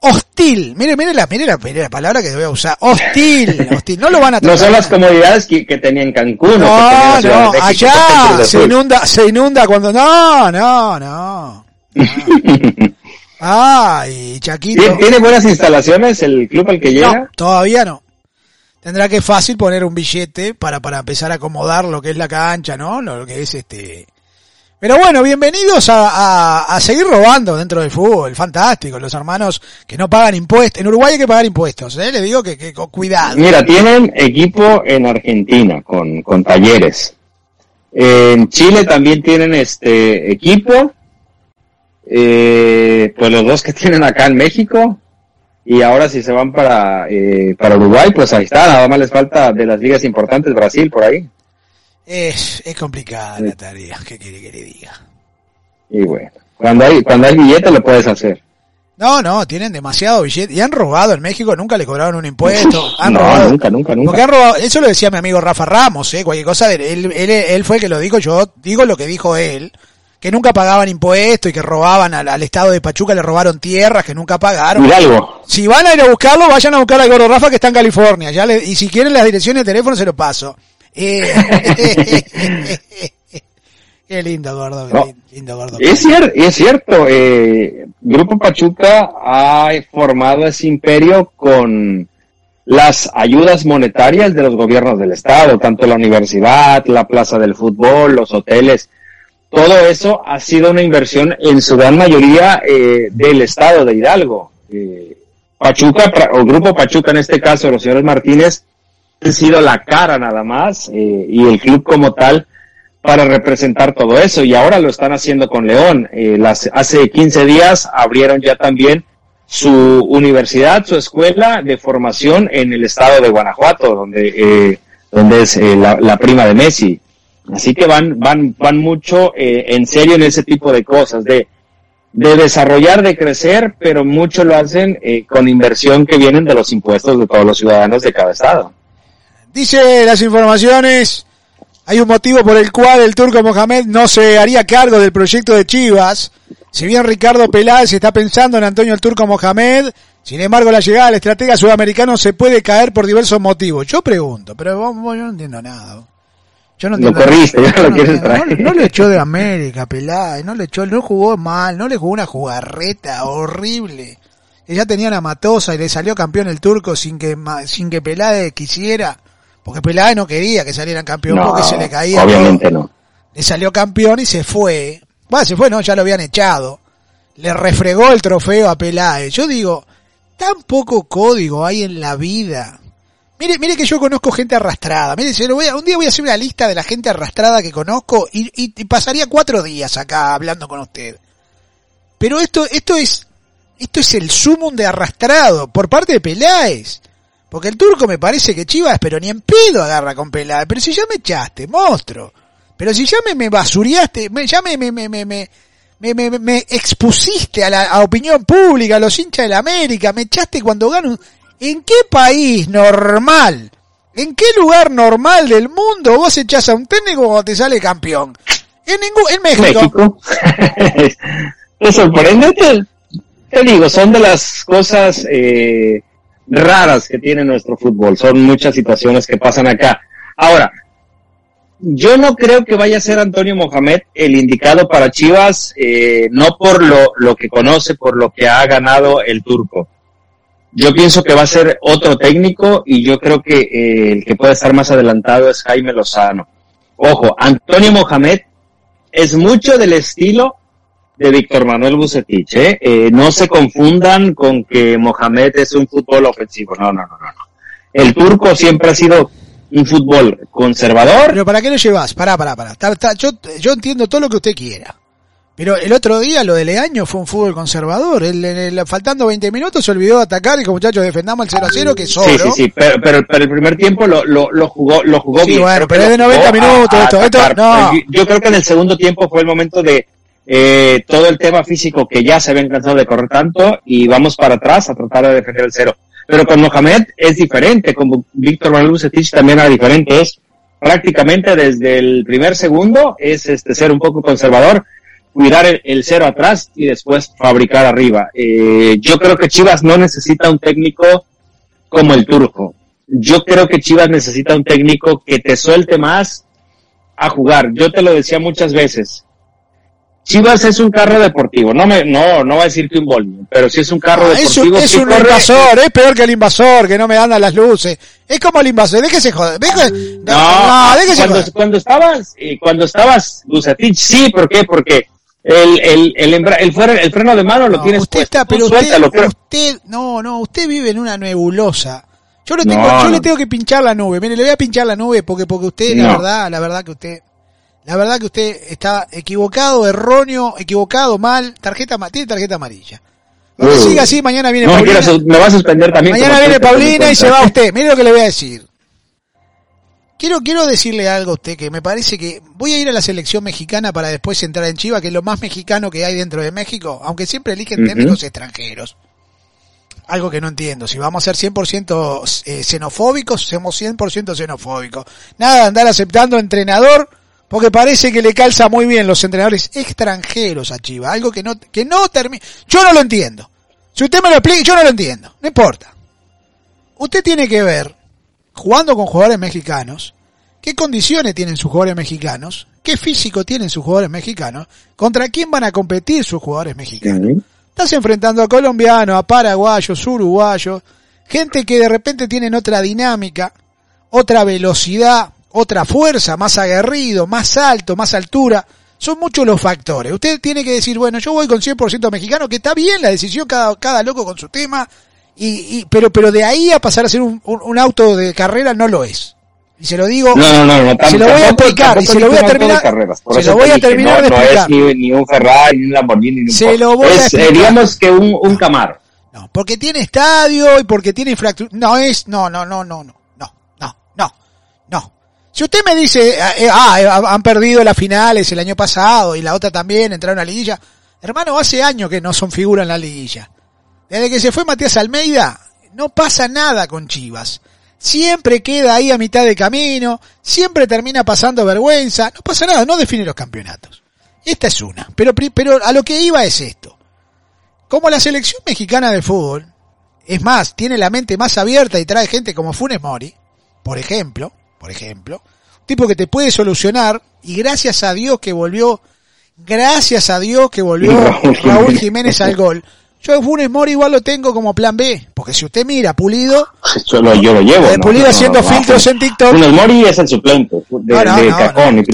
hostil. Mire, mire la, mire la, mire la palabra que voy a usar. Hostil, (laughs) hostil. No lo van a No son tratar. las comodidades que, que tenía en Cancún. No, no, México, allá se inunda, se inunda cuando, no, no, no. (laughs) Ay, Chaquito. ¿Tiene, tiene buenas instalaciones el club al que llega? No, todavía no. Tendrá que fácil poner un billete para, para empezar a acomodar lo que es la cancha, ¿no? Lo que es este. Pero bueno, bienvenidos a, a, a seguir robando dentro del fútbol. Fantástico. Los hermanos que no pagan impuestos. En Uruguay hay que pagar impuestos, ¿eh? Le digo que, que cuidado. Mira, tienen equipo en Argentina con, con talleres. En Chile también tienen este equipo. Eh, pues los dos que tienen acá en México. Y ahora si se van para, eh, para Uruguay, pues ahí está. Nada más les falta de las ligas importantes Brasil por ahí. Es, es complicada la tarea. ¿Qué quiere que le diga? Y bueno, cuando hay, cuando hay billete lo puedes hacer. No, no, tienen demasiado billete. Y han robado en México, nunca le cobraron un impuesto. (laughs) Han no, robado. nunca, nunca, Porque nunca. han robado, eso lo decía mi amigo Rafa Ramos, eh, cualquier cosa, de- él, él, él fue el que lo dijo, yo digo lo que dijo él, que nunca pagaban impuestos y que robaban al, al estado de Pachuca, le robaron tierras que nunca pagaron. Hidalgo. Si van a ir a buscarlo, vayan a buscar al gordo Rafa que está en California, ya le, y si quieren las direcciones de teléfono se lo paso. Eh, (laughs) qué lindo gordo, No. lindo gordo. Es cierto, es cierto. eh, Grupo Pachuca ha formado ese imperio con las ayudas monetarias de los gobiernos del estado, tanto la universidad, la plaza del fútbol, los hoteles. Todo eso ha sido una inversión en su gran mayoría eh, del estado de Hidalgo. Eh, Pachuca, o Grupo Pachuca en este caso, los señores Martínez, han sido la cara nada más eh, y el club como tal para representar todo eso y ahora lo están haciendo con León. Eh, las, hace 15 días abrieron ya también su universidad, su escuela de formación en el estado de Guanajuato, donde, eh, donde es eh, la, la prima de Messi. Así que van, van, van mucho eh, en serio en ese tipo de cosas, de, de desarrollar, de crecer, pero mucho lo hacen con inversión que vienen de los impuestos de todos los ciudadanos de cada estado. Dice las informaciones, hay un motivo por el cual el turco Mohamed no se haría cargo del proyecto de Chivas. Si bien Ricardo Peláez está pensando en Antonio el turco Mohamed, sin embargo la llegada del estratega sudamericano se puede caer por diversos motivos. Yo pregunto, pero vos- vos- yo no entiendo nada. Yo no Lo entiendo corriste, nada. ya lo no entiendo. traer. No, echó de América Peláez, no le echó, no jugó mal, no le jugó una jugarreta horrible. Ella tenía la matosa y le salió campeón el turco sin que sin que Peláez quisiera. Porque Peláez no quería que salieran campeón No, porque se le caía obviamente todo. no. Le salió campeón y se fue. Bueno, se fue, no, ya lo habían echado. Le refregó el trofeo a Peláez. Yo digo, tan poco código hay en la vida. Mire, mire que yo conozco gente arrastrada. Mire, se lo voy a- un día voy a hacer una lista de la gente arrastrada que conozco y, y- y pasaría cuatro días acá hablando con usted. Pero esto, esto es, esto es el sumum de arrastrado por parte de Peláez. Porque el turco me parece que Chivas, pero ni en pedo agarra con Peláez. Pero si ya me echaste, monstruo. Pero si ya me, me basuriaste, me, ya me, me, me, me, me, me, me, me expusiste a la opinión pública, a los hinchas de la América, me echaste cuando gano. ¿En qué país normal? ¿En qué lugar normal del mundo vos echás a un técnico cuando te sale campeón? En ningún, en México. México. (laughs) es sorprendente. Te digo, son de las cosas eh, raras que tiene nuestro fútbol. Son muchas situaciones que pasan acá. Ahora, yo no creo que vaya a ser Antonio Mohamed el indicado para Chivas, eh, no por lo, lo que conoce, por lo que ha ganado el turco. Yo pienso que va a ser otro técnico y yo creo que eh, el que puede estar más adelantado es Jaime Lozano. Ojo, Antonio Mohamed es mucho del estilo de Víctor Manuel Bucetich. ¿eh? ¿eh? no se confundan con que Mohamed es un fútbol ofensivo. No, no, no, no. El turco siempre ha sido un fútbol conservador. Pero ¿para qué lo llevas? Pará, pará, pará. Yo, yo entiendo todo lo que usted quiera. Pero el otro día lo de Leaño fue un fútbol conservador. El, faltando 20 minutos se olvidó de atacar y como muchachos defendamos el 0 a 0 que solo. Sí, sí, sí, pero, pero, el primer tiempo lo, lo, lo jugó, lo jugó sí, bueno, pero es de 90 minutos esto, esto, no. Yo, creo que en el segundo tiempo fue el momento de eh, todo el tema físico que ya se habían cansado de correr tanto y vamos para atrás a tratar de defender el cero. Pero con Mohamed es diferente, con Víctor Manuel Bucetich también era diferente, es prácticamente desde el primer segundo es este ser un poco conservador cuidar el, cero atrás y después fabricar arriba. Eh, yo creo que Chivas no necesita un técnico como el turco. Yo creo que Chivas necesita un técnico que te suelte más a jugar. Yo te lo decía muchas veces. Chivas es un carro deportivo, no me, no, no va a decir que un Volvo, pero si es un carro ah, deportivo. Es, un, es un invasor, es peor que el invasor, que no me anda las luces. Es como el invasor, déjese joder, déjese, no, no déjese cuando, cuando estabas, cuando estabas, Lucetich, sí, ¿por qué? Porque el, el, el, el, el freno de mano lo tienes usted Está, pero usted, no, no, usted vive en una nebulosa. Yo, lo tengo, yo le tengo que pinchar la nube. Mire, le voy a pinchar la nube porque, porque usted, la verdad, la verdad que usted, la verdad que usted está equivocado, erróneo, equivocado, mal, tarjeta, tiene tarjeta amarilla. No siga así, mañana viene Paulina. me va a suspender también. Mañana viene Paulina y se va usted. (laughs) Mire lo que le voy a decir. Quiero, quiero decirle algo a usted que me parece que voy a ir a la selección mexicana para después entrar en Chiva, que es lo más mexicano que hay dentro de México, aunque siempre eligen técnicos extranjeros. Algo que no entiendo. Si vamos a ser 100% eh, xenofóbicos, somos 100% xenofóbicos. Nada de andar aceptando entrenador, porque parece que le calza muy bien los entrenadores extranjeros a Chiva. Algo que no, que no termina. Yo no lo entiendo. Si usted me lo explica, yo no lo entiendo. No importa. Usted tiene que ver jugando con jugadores mexicanos, qué condiciones tienen sus jugadores mexicanos, qué físico tienen sus jugadores mexicanos, contra quién van a competir sus jugadores mexicanos. Estás enfrentando a colombianos, a paraguayos, uruguayos, gente que de repente tienen otra dinámica, otra velocidad, otra fuerza, más aguerrido, más alto, más altura. Son muchos los factores. Usted tiene que decir, bueno, yo voy con 100% mexicano, que está bien la decisión, cada, cada loco con su tema, y, y, pero, pero de ahí a pasar a ser un, auto de carrera no lo es. Y se lo digo, no, no, no, no se lo voy a explicar, y se lo voy a terminar, se lo voy a terminar no, de explicar. No es ni, un Ferrari, ni un Lamborghini, ni un se lo voy eh, digamos que un, un Camaro. No, porque tiene estadio y porque tiene infraestructura, no es, no, no, no, no, no. Si usted me dice, eh, ah, eh, han perdido las finales el año pasado y la otra también, entraron a la liguilla. Hermano, hace años que no son figura en la liguilla. Desde que se fue Matías Almeida, no pasa nada con Chivas. Siempre queda ahí a mitad de camino, siempre termina pasando vergüenza, no pasa nada, no define los campeonatos. Esta es una, pero, pero a lo que iba es esto. Como la selección mexicana de fútbol, es más, tiene la mente más abierta y trae gente como Funes Mori, por ejemplo, por ejemplo, tipo que te puede solucionar y gracias a Dios que volvió, gracias a Dios que volvió (laughs) Raúl Jiménez al gol, yo a Funes Mori igual lo tengo como plan B, porque si usted mira, Pulido, yo lo, yo lo llevo. Eh, Pulido haciendo filtros en TikTok. Funes Mori es el suplente de, de Cajón.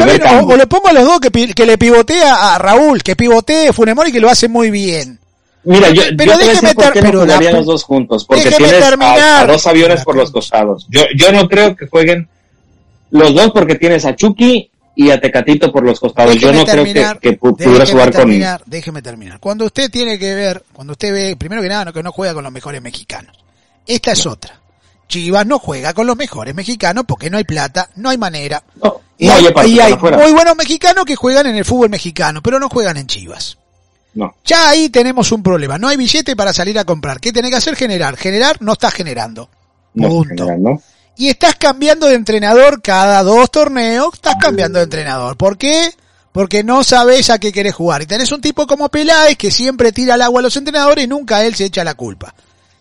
o, le pongo a los dos que, que le pivotea a Raúl, que pivotee Funes Mori que lo hace muy bien. Mira, yo, pero yo te déjeme por qué no jugaría los dos juntos, porque tienes a, dos aviones por los costados. Yo, yo no creo que jueguen los dos porque tienes a Chucky y a Tecatito por los costados. Yo no creo que, que pudiera jugar con con Déjeme terminar. Cuando usted tiene que ver, cuando usted ve, primero que nada, no, que no juega con los mejores mexicanos. Esta es otra. Chivas no juega con los mejores mexicanos porque no hay plata, no hay manera. y hay, muy buenos mexicanos que juegan en el fútbol mexicano, pero no juegan en Chivas. No. Ya ahí tenemos un problema. No hay billete para salir a comprar. ¿Qué tenés que hacer? Generar. Generar no estás generando. No, Punto. general, ¿no? Y estás cambiando de entrenador cada dos torneos, estás cambiando de entrenador. ¿Por qué? Porque no sabes a qué querés jugar. Y tenés un tipo como Peláez que siempre tira al agua a los entrenadores y nunca él se echa la culpa.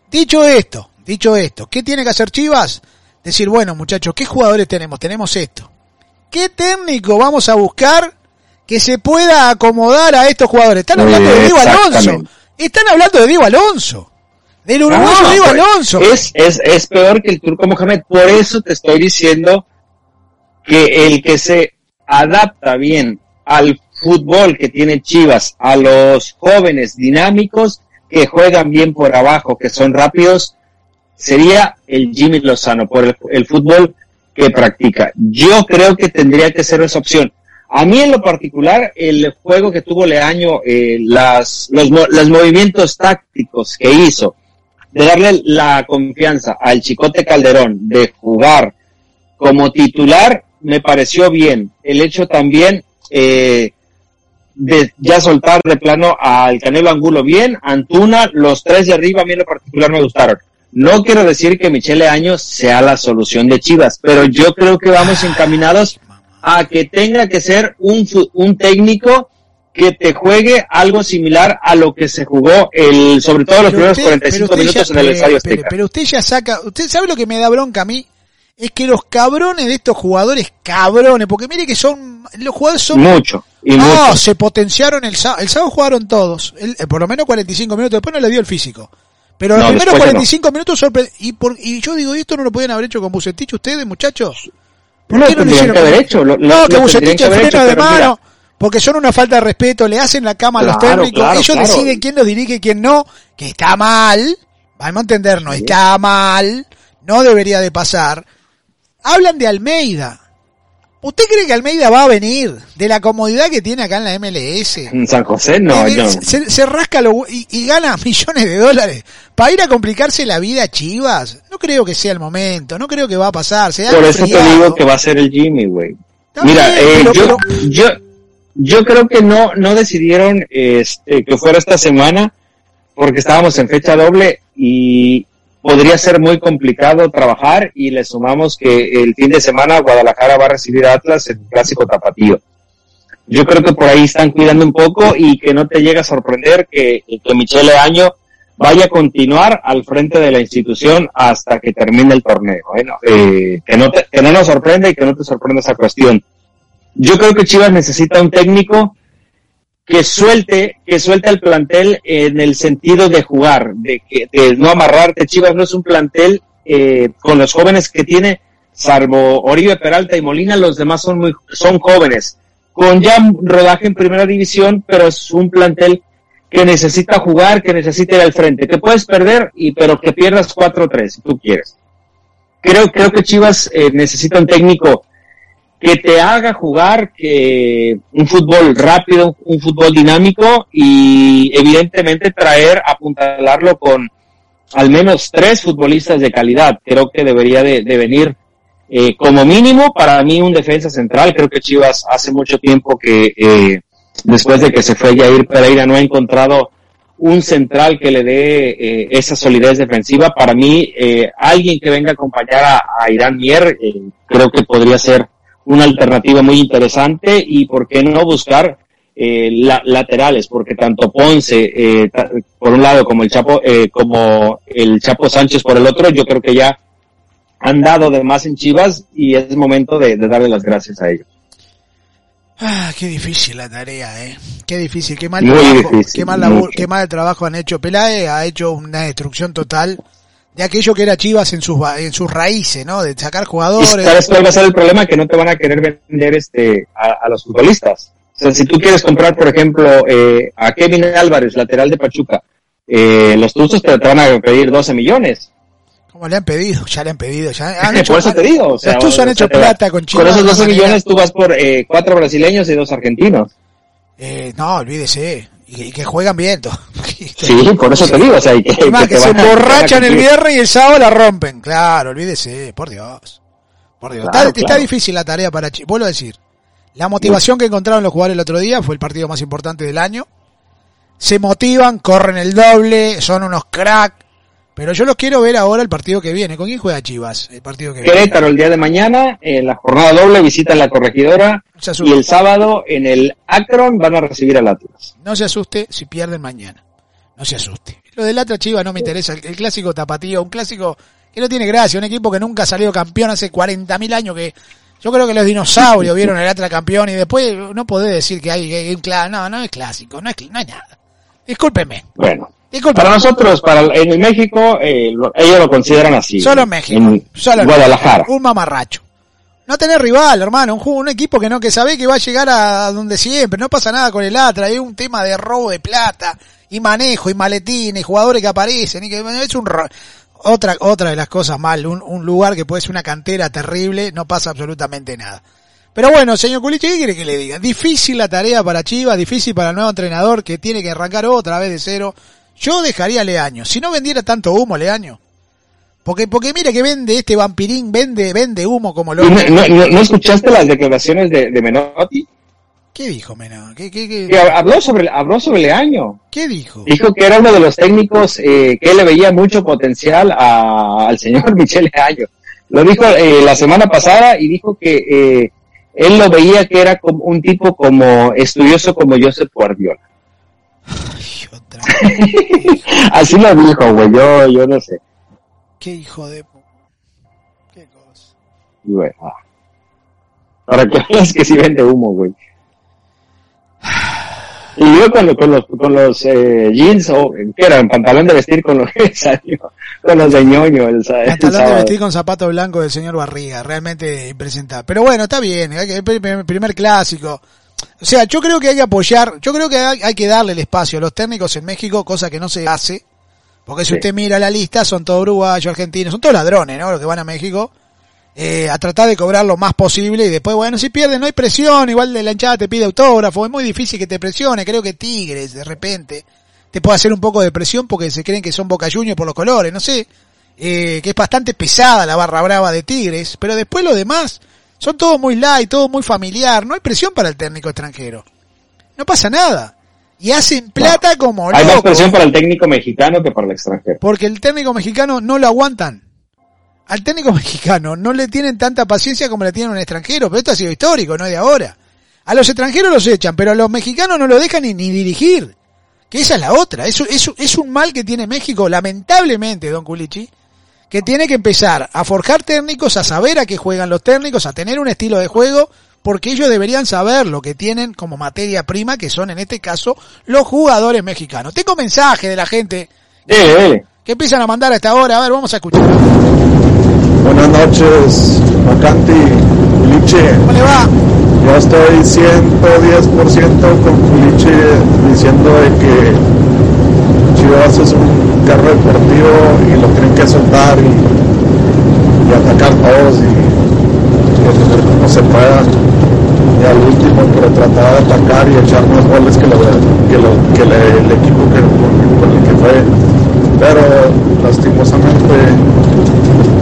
Dicho esto, dicho esto, ¿qué tiene que hacer Chivas? Decir, bueno muchachos, ¿qué jugadores tenemos? Tenemos esto. ¿Qué técnico vamos a buscar que se pueda acomodar a estos jugadores? Están hablando de Diego Alonso. Están hablando de Diego Alonso. Del uruguayo Ah, Diego Alonso. Es, es, es peor que el turco Mohamed. Por eso te estoy diciendo que el que se adapta bien al fútbol que tiene Chivas, a los jóvenes dinámicos que juegan bien por abajo, que son rápidos, sería el Jimmy Lozano por el, el fútbol que practica. Yo creo que tendría que ser esa opción. A mí en lo particular, el juego que tuvo Leaño, eh, las, los, los movimientos tácticos que hizo, de darle la confianza al Chicote Calderón de jugar como titular, me pareció bien. El hecho también eh, de ya soltar de plano al Canelo Angulo bien, Antuna, los tres de arriba a mí en lo particular me gustaron. No quiero decir que Michele Años sea la solución de Chivas, pero yo creo que vamos encaminados a que tenga que ser un, un técnico que te juegue algo similar a lo que se jugó el, sobre todo los primeros usted- 45 pero usted minutos ya- en el pero- Estadio pero, Azteca. pero usted ya saca, usted sabe lo que me da bronca a mí, es que los cabrones de estos jugadores, cabrones, porque mire que son, los jugadores son, mucho, y no, mucho. se potenciaron el sábado, el sábado jugaron todos, el- eh, por lo menos 45 minutos, después no le dio el físico. Pero los No, primeros después ya no. 45 minutos sorpre- y, por, y yo digo, ¿y esto no lo podían haber hecho con Bucetich ustedes, muchachos? ¿Por No, qué no lo hicieron que haber hecho, lo- no, lo que Bucetich el freno de mira. Porque son una falta de respeto, le hacen la cama a los técnicos, claro, ellos claro. deciden quién los dirige y quién no, que está mal, vamos a entendernos, está mal, no debería de pasar. Hablan de Almeida. ¿Usted cree que Almeida va a venir de la comodidad que tiene acá en la MLS? En San José, no, Eh, no. se, se rasca lo- y, y gana (laughs) millones de dólares para ir a complicarse la vida a Chivas. No creo que sea el momento, no creo que va a pasar. Se Por eso te digo que va a ser el Jimmy, güey. Mira, eh, pero- yo, pero- yo, yo creo que no, no decidieron este, que fuera esta semana porque estábamos en fecha doble y podría ser muy complicado trabajar y le sumamos que el fin de semana Guadalajara va a recibir a Atlas en clásico tapatío. Yo creo que por ahí están cuidando un poco y que no te llegue a sorprender que, que Michele Año vaya a continuar al frente de la institución hasta que termine el torneo. Bueno, eh, que, no te- que no nos sorprenda y que no te sorprenda esa cuestión. Yo creo que Chivas necesita un técnico que suelte, que suelte al plantel en el sentido de jugar, de que de no amarrarte. Chivas no es un plantel eh, con los jóvenes que tiene, salvo Oribe Peralta y Molina, los demás son muy, son jóvenes, con ya rodaje en primera división, pero es un plantel que necesita jugar, que necesita ir al frente, que puedes perder y pero que pierdas 4-3 si tú quieres. Creo, creo que Chivas eh, necesita un técnico que te haga jugar que un fútbol rápido, un fútbol dinámico y evidentemente traer, apuntalarlo con al menos tres futbolistas de calidad. Creo que debería de, de venir eh, como mínimo para mí un defensa central. Creo que Chivas hace mucho tiempo que eh, después de que se fue Jair Pereira no ha encontrado un central que le dé eh, esa solidez defensiva. Para mí, eh, alguien que venga a acompañar a, a Irán Mier, eh, creo que podría ser una alternativa muy interesante y por qué no buscar eh, la- laterales, porque tanto Ponce eh, ta- por un lado como el Chapo eh, como el Chapo Sánchez por el otro, yo creo que ya han dado de más en Chivas y es momento de, de darle las gracias a ellos. Ah, qué difícil la tarea, eh. Qué difícil, qué mal Muy trabajo, difícil, qué mal labor, qué mal trabajo han hecho. Peláez ha hecho una destrucción total de aquello que era Chivas en sus en sus raíces, ¿no? De sacar jugadores. sabes cuál va a ser el problema que no te van a querer vender este a, a los futbolistas. O sea, si tú quieres comprar, por ejemplo, eh, a Kevin Álvarez, lateral de Pachuca, eh, los Tuzos te, te van a pedir 12 millones. Como le han pedido, ya le han pedido, ya han (laughs) por eso te digo. O sea, los Tuzos han hecho plata con Chivas. Con esos de 12 una manera- millones tú vas por eh, cuatro brasileños y dos argentinos. Eh, no, olvídese. Y, y que juegan bien. Sí, por eso te digo. O sea, que, Es más, que se emborrachan el viernes y el sábado la rompen. Claro, olvídese, por Dios. Por Dios. Claro, está, difícil la tarea para Chivas. Vuelvo a decir. La motivación que encontraron los jugadores el otro día fue el partido más importante del año. se motivan, corren el doble, son unos crack. Pero yo los quiero ver ahora el partido que viene. ¿Con quién juega Chivas? El partido que Querétaro el día de mañana, en la jornada doble, visitan la corregidora. y el sábado en el Akron van a recibir al Atlas. No se asuste si pierden mañana. No se asuste. Lo del Atlas Chivas no me interesa. El, clásico tapatío, un clásico que no tiene gracia. Un equipo que nunca ha salido campeón hace 40.000 años que yo creo que los dinosaurios vieron el Atlas campeón y después no podés decir que hay, un no, no es clásico, no es, no hay nada. Discúlpeme. Bueno. Para nosotros, para en México, eh, ellos lo consideran así. Solo en México. En solo Guadalajara. Un mamarracho. No tener rival, hermano. Un, un equipo que no, que sabe que va a llegar a donde siempre. No pasa nada con el Atra. Hay un tema de robo de plata y manejo y maletines, jugadores que aparecen y que es un otra otra de las cosas mal, un, lugar que puede ser una cantera terrible, no pasa absolutamente nada. Pero bueno, señor Culichi, ¿qué quiere que le diga? Difícil la tarea para Chivas, difícil para el nuevo entrenador que tiene que arrancar otra vez de cero. Yo dejaría Leaño. Si no vendiera tanto humo, Leaño. Porque, porque mire que vende este vampirín, vende, vende humo como lo. ¿No, no, escuchaste las declaraciones de, de Menotti? ¿Qué dijo Menotti? ¿Qué, qué, qué? Habló sobre, habló sobre Leaño. ¿Qué dijo? Dijo que era uno de los técnicos eh, que le veía mucho potencial a, al señor (laughs) Michel Leaño. Lo dijo eh, la semana pasada y dijo que eh, él lo veía que era como un tipo como estudioso como Joseph Guardiola. (laughs) Así lo dijo, güey, yo, yo no sé. Qué hijo de... Qué cosa. Y bueno, ah. Ahora que es que sí vende humo, güey. Y yo con, con los, con los eh, jeans, o que eran pantalón de vestir con los que (laughs) salió, con los de ñoño. El, pantalón de vestir con zapato blanco del señor Barriga, realmente impresentable. Pero bueno, está bien, el primer, primer clásico. O sea, yo creo que hay que apoyar, yo creo que hay, que darle el espacio a los técnicos en México, cosa que no se hace. Porque si usted mira la lista, son todos uruguayos, argentinos, son todos ladrones, ¿no? Los que van a México eh, a tratar de cobrar lo más posible y después, bueno, si pierden no hay presión, igual de la hinchada te pide autógrafo, es muy difícil que te presione, creo que Tigres de repente te puede hacer un poco de presión porque se creen que son Boca Juniors por los colores, no sé, eh, que es bastante pesada la barra brava de Tigres, pero después lo demás son todos muy light, todo muy familiar, no hay presión para el técnico extranjero, no pasa nada. Y hacen plata como Hay más presión para el técnico mexicano que para el extranjero. Porque el técnico mexicano no lo aguantan al técnico (laughs) mexicano no le tienen tanta paciencia como le tienen a un extranjero, pero esto ha sido histórico, no es de ahora. A los extranjeros los echan, pero a los mexicanos no lo dejan ni, ni dirigir. Que esa es la otra. Eso, eso, es un mal que tiene México, lamentablemente, don Culichi, que tiene que empezar a forjar técnicos, a saber a qué juegan los técnicos, a tener un estilo de juego, porque ellos deberían saber lo que tienen como materia prima, que son en este caso los jugadores mexicanos. Tengo mensaje de la gente que empiezan a mandar a esta hora. A ver, vamos a escuchar. Buenas noches, Macanti, Puliche. ¿Cómo le va? Yo estoy 110% con Puliche diciendo de que Chivas es un carro deportivo y lo tienen que soltar y, atacar todos y, y como se pueda. Y al último, pero tratar de atacar y echar más goles que, lo, que, lo, que el equipo que, con el que fue. Pero lastimosamente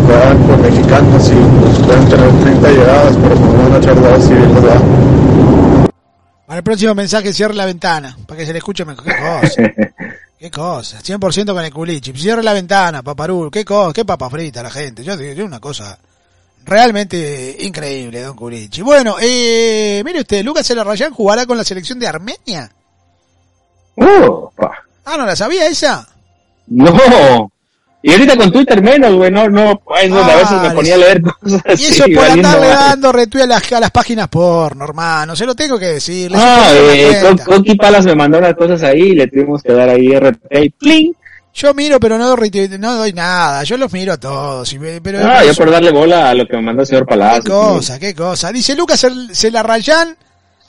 juegan con mexicanos y pueden tener 30 llegadas, pero no van a echar dos y bien verdad. Para el próximo mensaje cierre la ventana, para que se le escuche mejor. ¿Qué cosa? (laughs) ¿Qué cosa? 100% con el culichi. Cierre la ventana, paparul. ¿Qué cosa? ¿Qué papa frita la gente? Yo digo, una cosa realmente increíble, don Culichi. Bueno, eh, mire usted, Lucas Elarrayán jugará con la selección de Armenia. Uh, ah, ¿no la sabía esa? No. Y ahorita con Twitter menos, güey, no, no, a veces me ponía a leer cosas así. Y eso por andarle dando retweet a las, a las páginas porno, hermano, se lo tengo que decir. Ah, eh, Coqui Palas me mandó unas cosas ahí y le tuvimos que dar ahí RT y ¡pling! Yo miro, pero no, no doy nada. Yo los miro a todos. Pero ah, yo por darle bola a lo que me mandó el señor Palacio. Qué cosa, qué cosa. Dice Lucas Celarrayán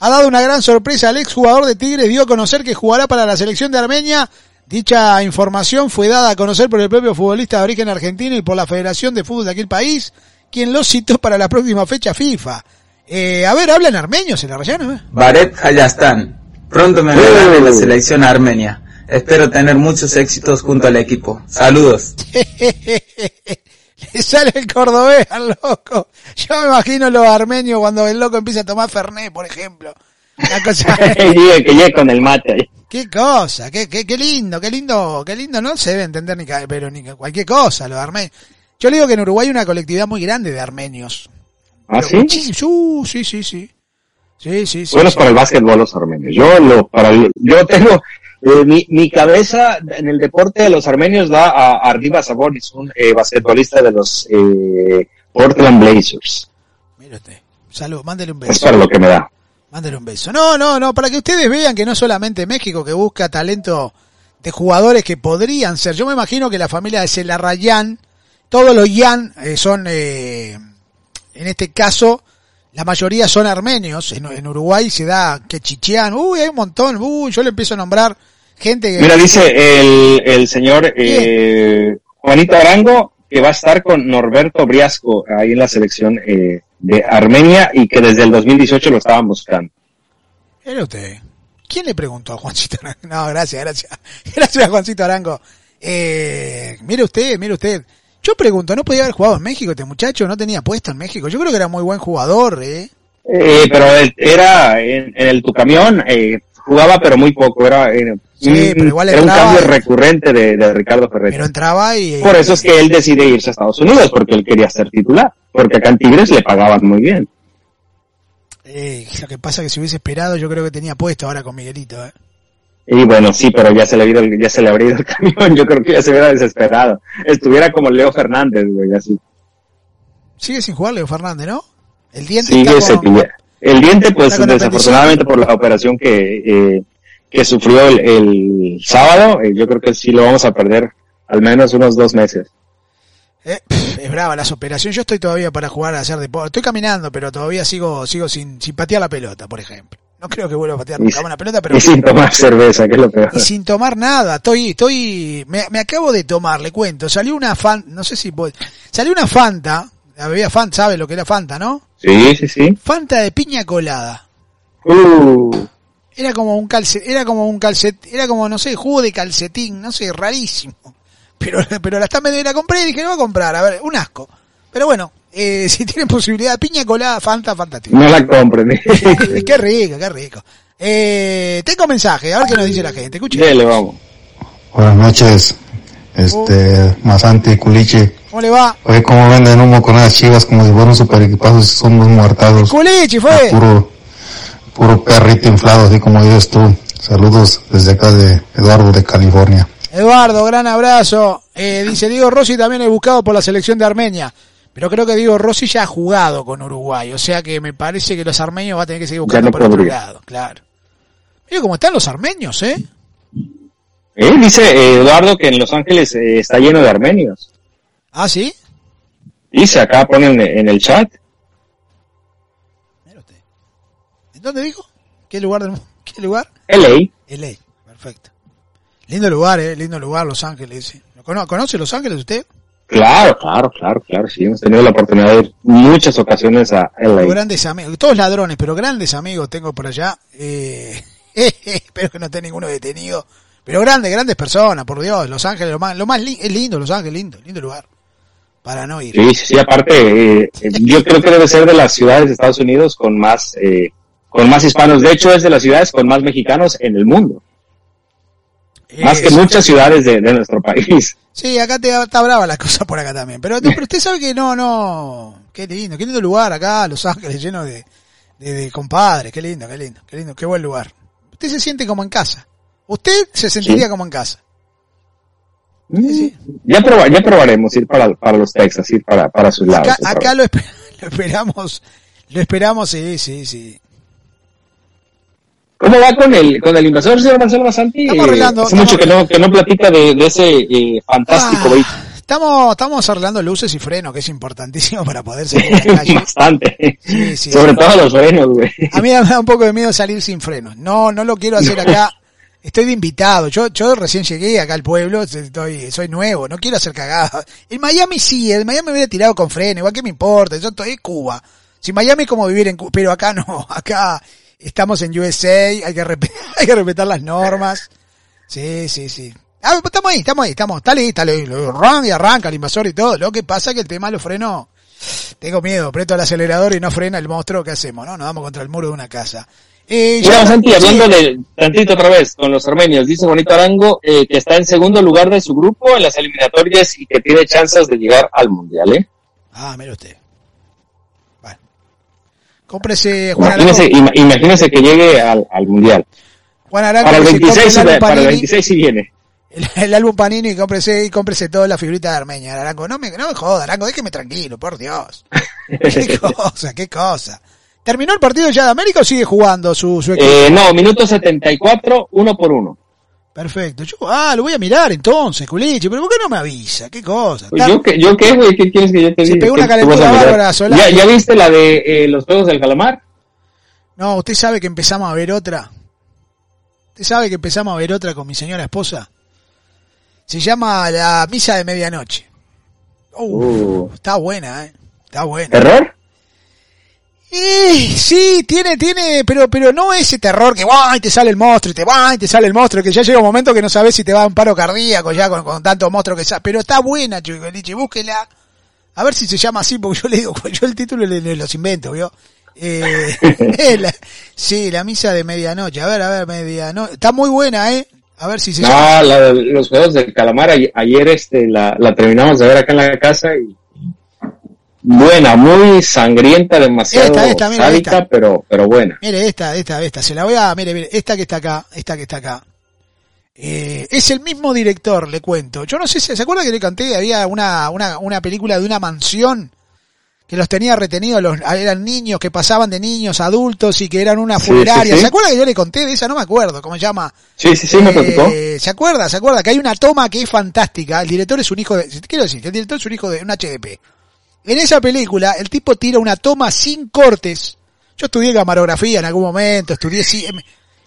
ha dado una gran sorpresa al ex jugador de Tigre. Dio a conocer que jugará para la selección de Armenia Dicha información fue dada a conocer por el propio futbolista de origen argentino y por la Federación de Fútbol de aquel país, quien lo citó para la próxima fecha FIFA. Eh, a ver, hablan armenios en la. ¿eh? Baret Hayastan. Pronto me verán en la selección armenia. Espero tener muchos éxitos junto al equipo. Saludos. (laughs) Le sale el cordobés al loco. Yo me imagino los armenios cuando el loco empieza a tomar Fernet, por ejemplo. Una cosa... (laughs) que llegue con el mate ahí. Qué cosa, qué, qué, qué lindo, qué lindo, qué lindo, no se debe entender ni, pero ni cualquier cosa, lo de armenios. Yo le digo que en Uruguay hay una colectividad muy grande de armenios. ¿Ah, sí? Uh, sí, sí, sí. Sí, sí, sí. Buenos sí. para el básquetbol los armenios. Yo lo, para el- yo tengo, eh, mi, mi cabeza en el deporte de los armenios da a Ardiva Sabonis, un eh, basquetbolista de los eh, Portland Blazers. Usted. Salud, mándele un Es beso. para lo que me da. Mándele un beso. No, no, no, para que ustedes vean que no solamente México que busca talento de jugadores que podrían ser. Yo me imagino que la familia de Celarrayán, todos los Yan eh, son, eh, en este caso, la mayoría son armenios. En, en Uruguay se da que Chichián, uy, hay un montón, uy, yo le empiezo a nombrar gente que... Mira, dice el, el señor eh, Juanito Arango que va a estar con Norberto Briasco ahí en la selección eh, de Armenia y que desde el 2018 lo estaban buscando. Mire usted. ¿Quién le preguntó a Juancito Arango? No, gracias, gracias. (laughs) Gracias a Juancito Arango. Eh, mire usted, mire usted. Yo pregunto, ¿no podía haber jugado en México este muchacho? ¿No tenía puesto en México? Yo creo que era muy buen jugador, ¿eh? Eh, pero era en, en el tu camión, eh, jugaba pero muy poco, era, eh, Sí, un- pero igual era un cambio recurrente de, de Ricardo Ferretti. Pero entraba y... Por eso es que él decide irse a Estados Unidos, porque él quería ser titular, porque acá en Tigres le pagaban muy bien. Eh, lo que pasa es que si hubiese esperado, yo creo que tenía puesto ahora con Miguelito, ¿eh? Y bueno, sí, pero ya se le, había ido el- ya se le habría ido el (laughs) camión, yo creo que ya se hubiera desesperado. Estuviera como Leo Fernández, güey, así. Sigue sin jugar Leo Fernández, ¿no? El diente Sigue con- cepilla- El diente, pues desafortunadamente por la operación que, eh, que sufrió el, el sábado, eh, yo creo que sí lo vamos a perder al menos unos dos meses. Eh, es brava las operaciones. Yo estoy todavía para jugar a hacer deporte. Estoy caminando, pero todavía sigo sigo sin, sin patear la pelota, por ejemplo. No creo que vuelva a patear nunca una pelota, pero y sin tomar cerveza, que es lo peor. y sin tomar nada. Estoy estoy me, me acabo de tomar, le cuento. Salió una fan, no sé si vos- salió una Fanta, la bebida Fanta, ¿sabe lo que era Fanta, no? Sí, sí, sí. Fanta de piña colada. Uh, Era como un calcet, era como un calcet, era como no sé, jugo de calcetín, no sé, rarísimo. Pero pero la están vendiendo y la compré y dije, no voy a comprar, a ver, un asco. Pero bueno, eh, (laughs) si tienen posibilidad, piña colada, Fanta, fantástico. no la compren. (laughs) qué rico, qué rico. Eh, tengo mensaje, a ver qué nos dice la gente. Escuche. Dele, vamos. Buenas noches, este, Masante, Culiche. ¿Cómo le va? Oye, cómo venden humo con esas chivas como si fueran super equipados y son unos muertados. Culichi fue. Puro perrito inflado, así como dices tú. Saludos desde acá de Eduardo de California. Eduardo, gran abrazo. Eh, dice Diego Rossi también es buscado por la selección de Armenia. Pero creo que Diego Rossi ya ha jugado con Uruguay. O sea que me parece que los armenios van a tener que seguir buscando no por otro podría. lado. Claro. Mira cómo están los armenios, ¿eh? Eh, dice eh, Eduardo que en Los Ángeles está lleno de armenios. Ah, ¿sí? Dice, acá ponen en el chat. Dónde dijo? ¿Qué lugar del mu- (laughs) ¿Qué lugar? LA. LA. Perfecto. Lindo lugar, ¿eh? Lindo lugar, Los Ángeles. sí. ¿Lo cono- ¿Conoce Los Ángeles usted? Claro, claro, claro, claro. Sí, hemos tenido la oportunidad de ir muchas ocasiones a LA. Grandes amigos. Todos ladrones, pero grandes amigos tengo por allá. Eh, (laughs) espero que no esté ninguno detenido. Pero grandes, grandes personas, por Dios. Los Ángeles, lo más, lo más li- es lindo, Los Ángeles, lindo, lindo lugar. Para no ir. Sí, sí, aparte, eh, (laughs) yo creo que debe ser de las ciudades de Estados Unidos con más, eh, con más hispanos. De hecho, es de las ciudades con más mexicanos en el mundo. Más que muchas ciudades de, de nuestro país. Sí, acá te, está brava la cosa por acá también. Pero, pero usted sabe que no, no. Qué lindo, qué lindo lugar acá, Los Ángeles, lleno de, de, de compadres. Qué lindo, qué lindo, qué lindo, qué buen lugar. Usted se siente como en casa. Usted se sentiría Sí. como en casa. Ya, proba- ya probaremos ir para, para los Texas, ir para, para sus lados. Acá, lo, esper- (laughs) lo esperamos, lo esperamos, sí, sí, sí. ¿Cómo va con el, con el invasor, señor Marcelo Basanti? Estamos Eh, arreglando, Hace estamos- mucho que no, que no platica de, de ese eh, fantástico Ah, vehículo. estamos, estamos arreglando luces y freno, que es importantísimo para poder seguir en la (laughs) calle. Bastante. Sí, sí, (laughs) Sobre sí. todo los frenos, güey. A mí me da un poco de miedo salir sin frenos. No, no lo quiero hacer acá. (laughs) Estoy de invitado. Yo, yo recién llegué acá al pueblo, estoy, soy nuevo, no quiero hacer cagada. En Miami sí, en Miami me hubiera tirado con freno, igual que me importa, yo estoy en Cuba. Si Miami es como vivir en Cuba, pero acá no, acá estamos en USA, hay que, (laughs) hay que respetar las normas. Sí, sí, sí. Ah, pues estamos ahí, estamos ahí, estamos, está listo, y arranca el invasor y todo. Lo que pasa es que el tema de los frenos, tengo miedo, aprieto el acelerador y no frena el monstruo, ¿qué hacemos? No, nos damos contra el muro de una casa. Eh, Mira, ya- Santi, sí, hablando de tantito otra vez con los armenios, dice Bonito Arango eh, que está en segundo lugar de su grupo en las eliminatorias y que tiene chances de llegar al mundial, ¿eh? Ah, mire usted. Cómprese Juan Imagínese, Arango. ima- imagínese que llegue al, al mundial. Juan Arango Para el que se compre 26, el para el Panini, 26 sí viene. el, el álbum Panini y cómprese, y cómprese toda la figurita de Armeña. Arango, no me, no me joda, Arango, déjeme tranquilo, por Dios. (laughs) Qué cosa, qué cosa. ¿Terminó el partido ya de América o sigue jugando su, su equipo? Eh, no, minuto 74, uno por uno. Perfecto. Yo, ah, lo voy a mirar entonces, Culichi, pero ¿por qué no me avisa? Qué cosa. Pues ¿Yo qué, yo qué, güey? ¿Qué quieres que yo te Se diga? pegó una ¿Qué- qué vas a calentura bárbara, Solari. ¿Ya, ¿Ya viste la de eh, los juegos del calamar? No, usted sabe que empezamos a ver otra. Usted sabe que empezamos a ver otra con mi señora esposa. Se llama La Misa de Medianoche. Uh, Uh. Está buena, eh. Está buena. ¿Error? Y sí, tiene, tiene, pero, pero no ese terror que ¡guay! te sale el monstruo y te ¡guay! te sale el monstruo, que ya llega un momento que no sabes si te va a un paro cardíaco ya con, con tanto monstruo que sale. Pero está buena, Chico, búsquela. A ver si se llama así, porque yo le digo, (laughs) yo el título le, le los invento, ¿vio? Eh, (laughs) la- sí, la misa de medianoche. A ver, a ver, medianoche. Está muy buena, ¿eh? A ver si se llama. No, la de los juegos del calamar, ayer, ayer, este, la, la terminamos de ver acá en la casa y buena, muy sangrienta, demasiado Esta, esta, sádica, esta. pero, pero buena. Mire esta, esta, esta. Se la voy a, mire, mire, esta que está acá, esta que está acá. Eh, es el mismo director, le cuento. Yo no sé si se acuerda que le conté, había una, una, una película de una mansión que los tenía retenidos, los, eran niños que pasaban de niños a adultos y que eran una funeraria. sí, sí. ¿Se acuerda que yo le conté de esa? No me acuerdo, ¿cómo se llama? Sí, sí, sí, me preocupó. Eh, ¿Se acuerda? ¿Se acuerda? Que hay una toma que es fantástica. El director es un hijo de, quiero decir, el director es un hijo de un HDP. En esa película, el tipo tira una toma sin cortes. Yo estudié camarografía en algún momento, estudié, em,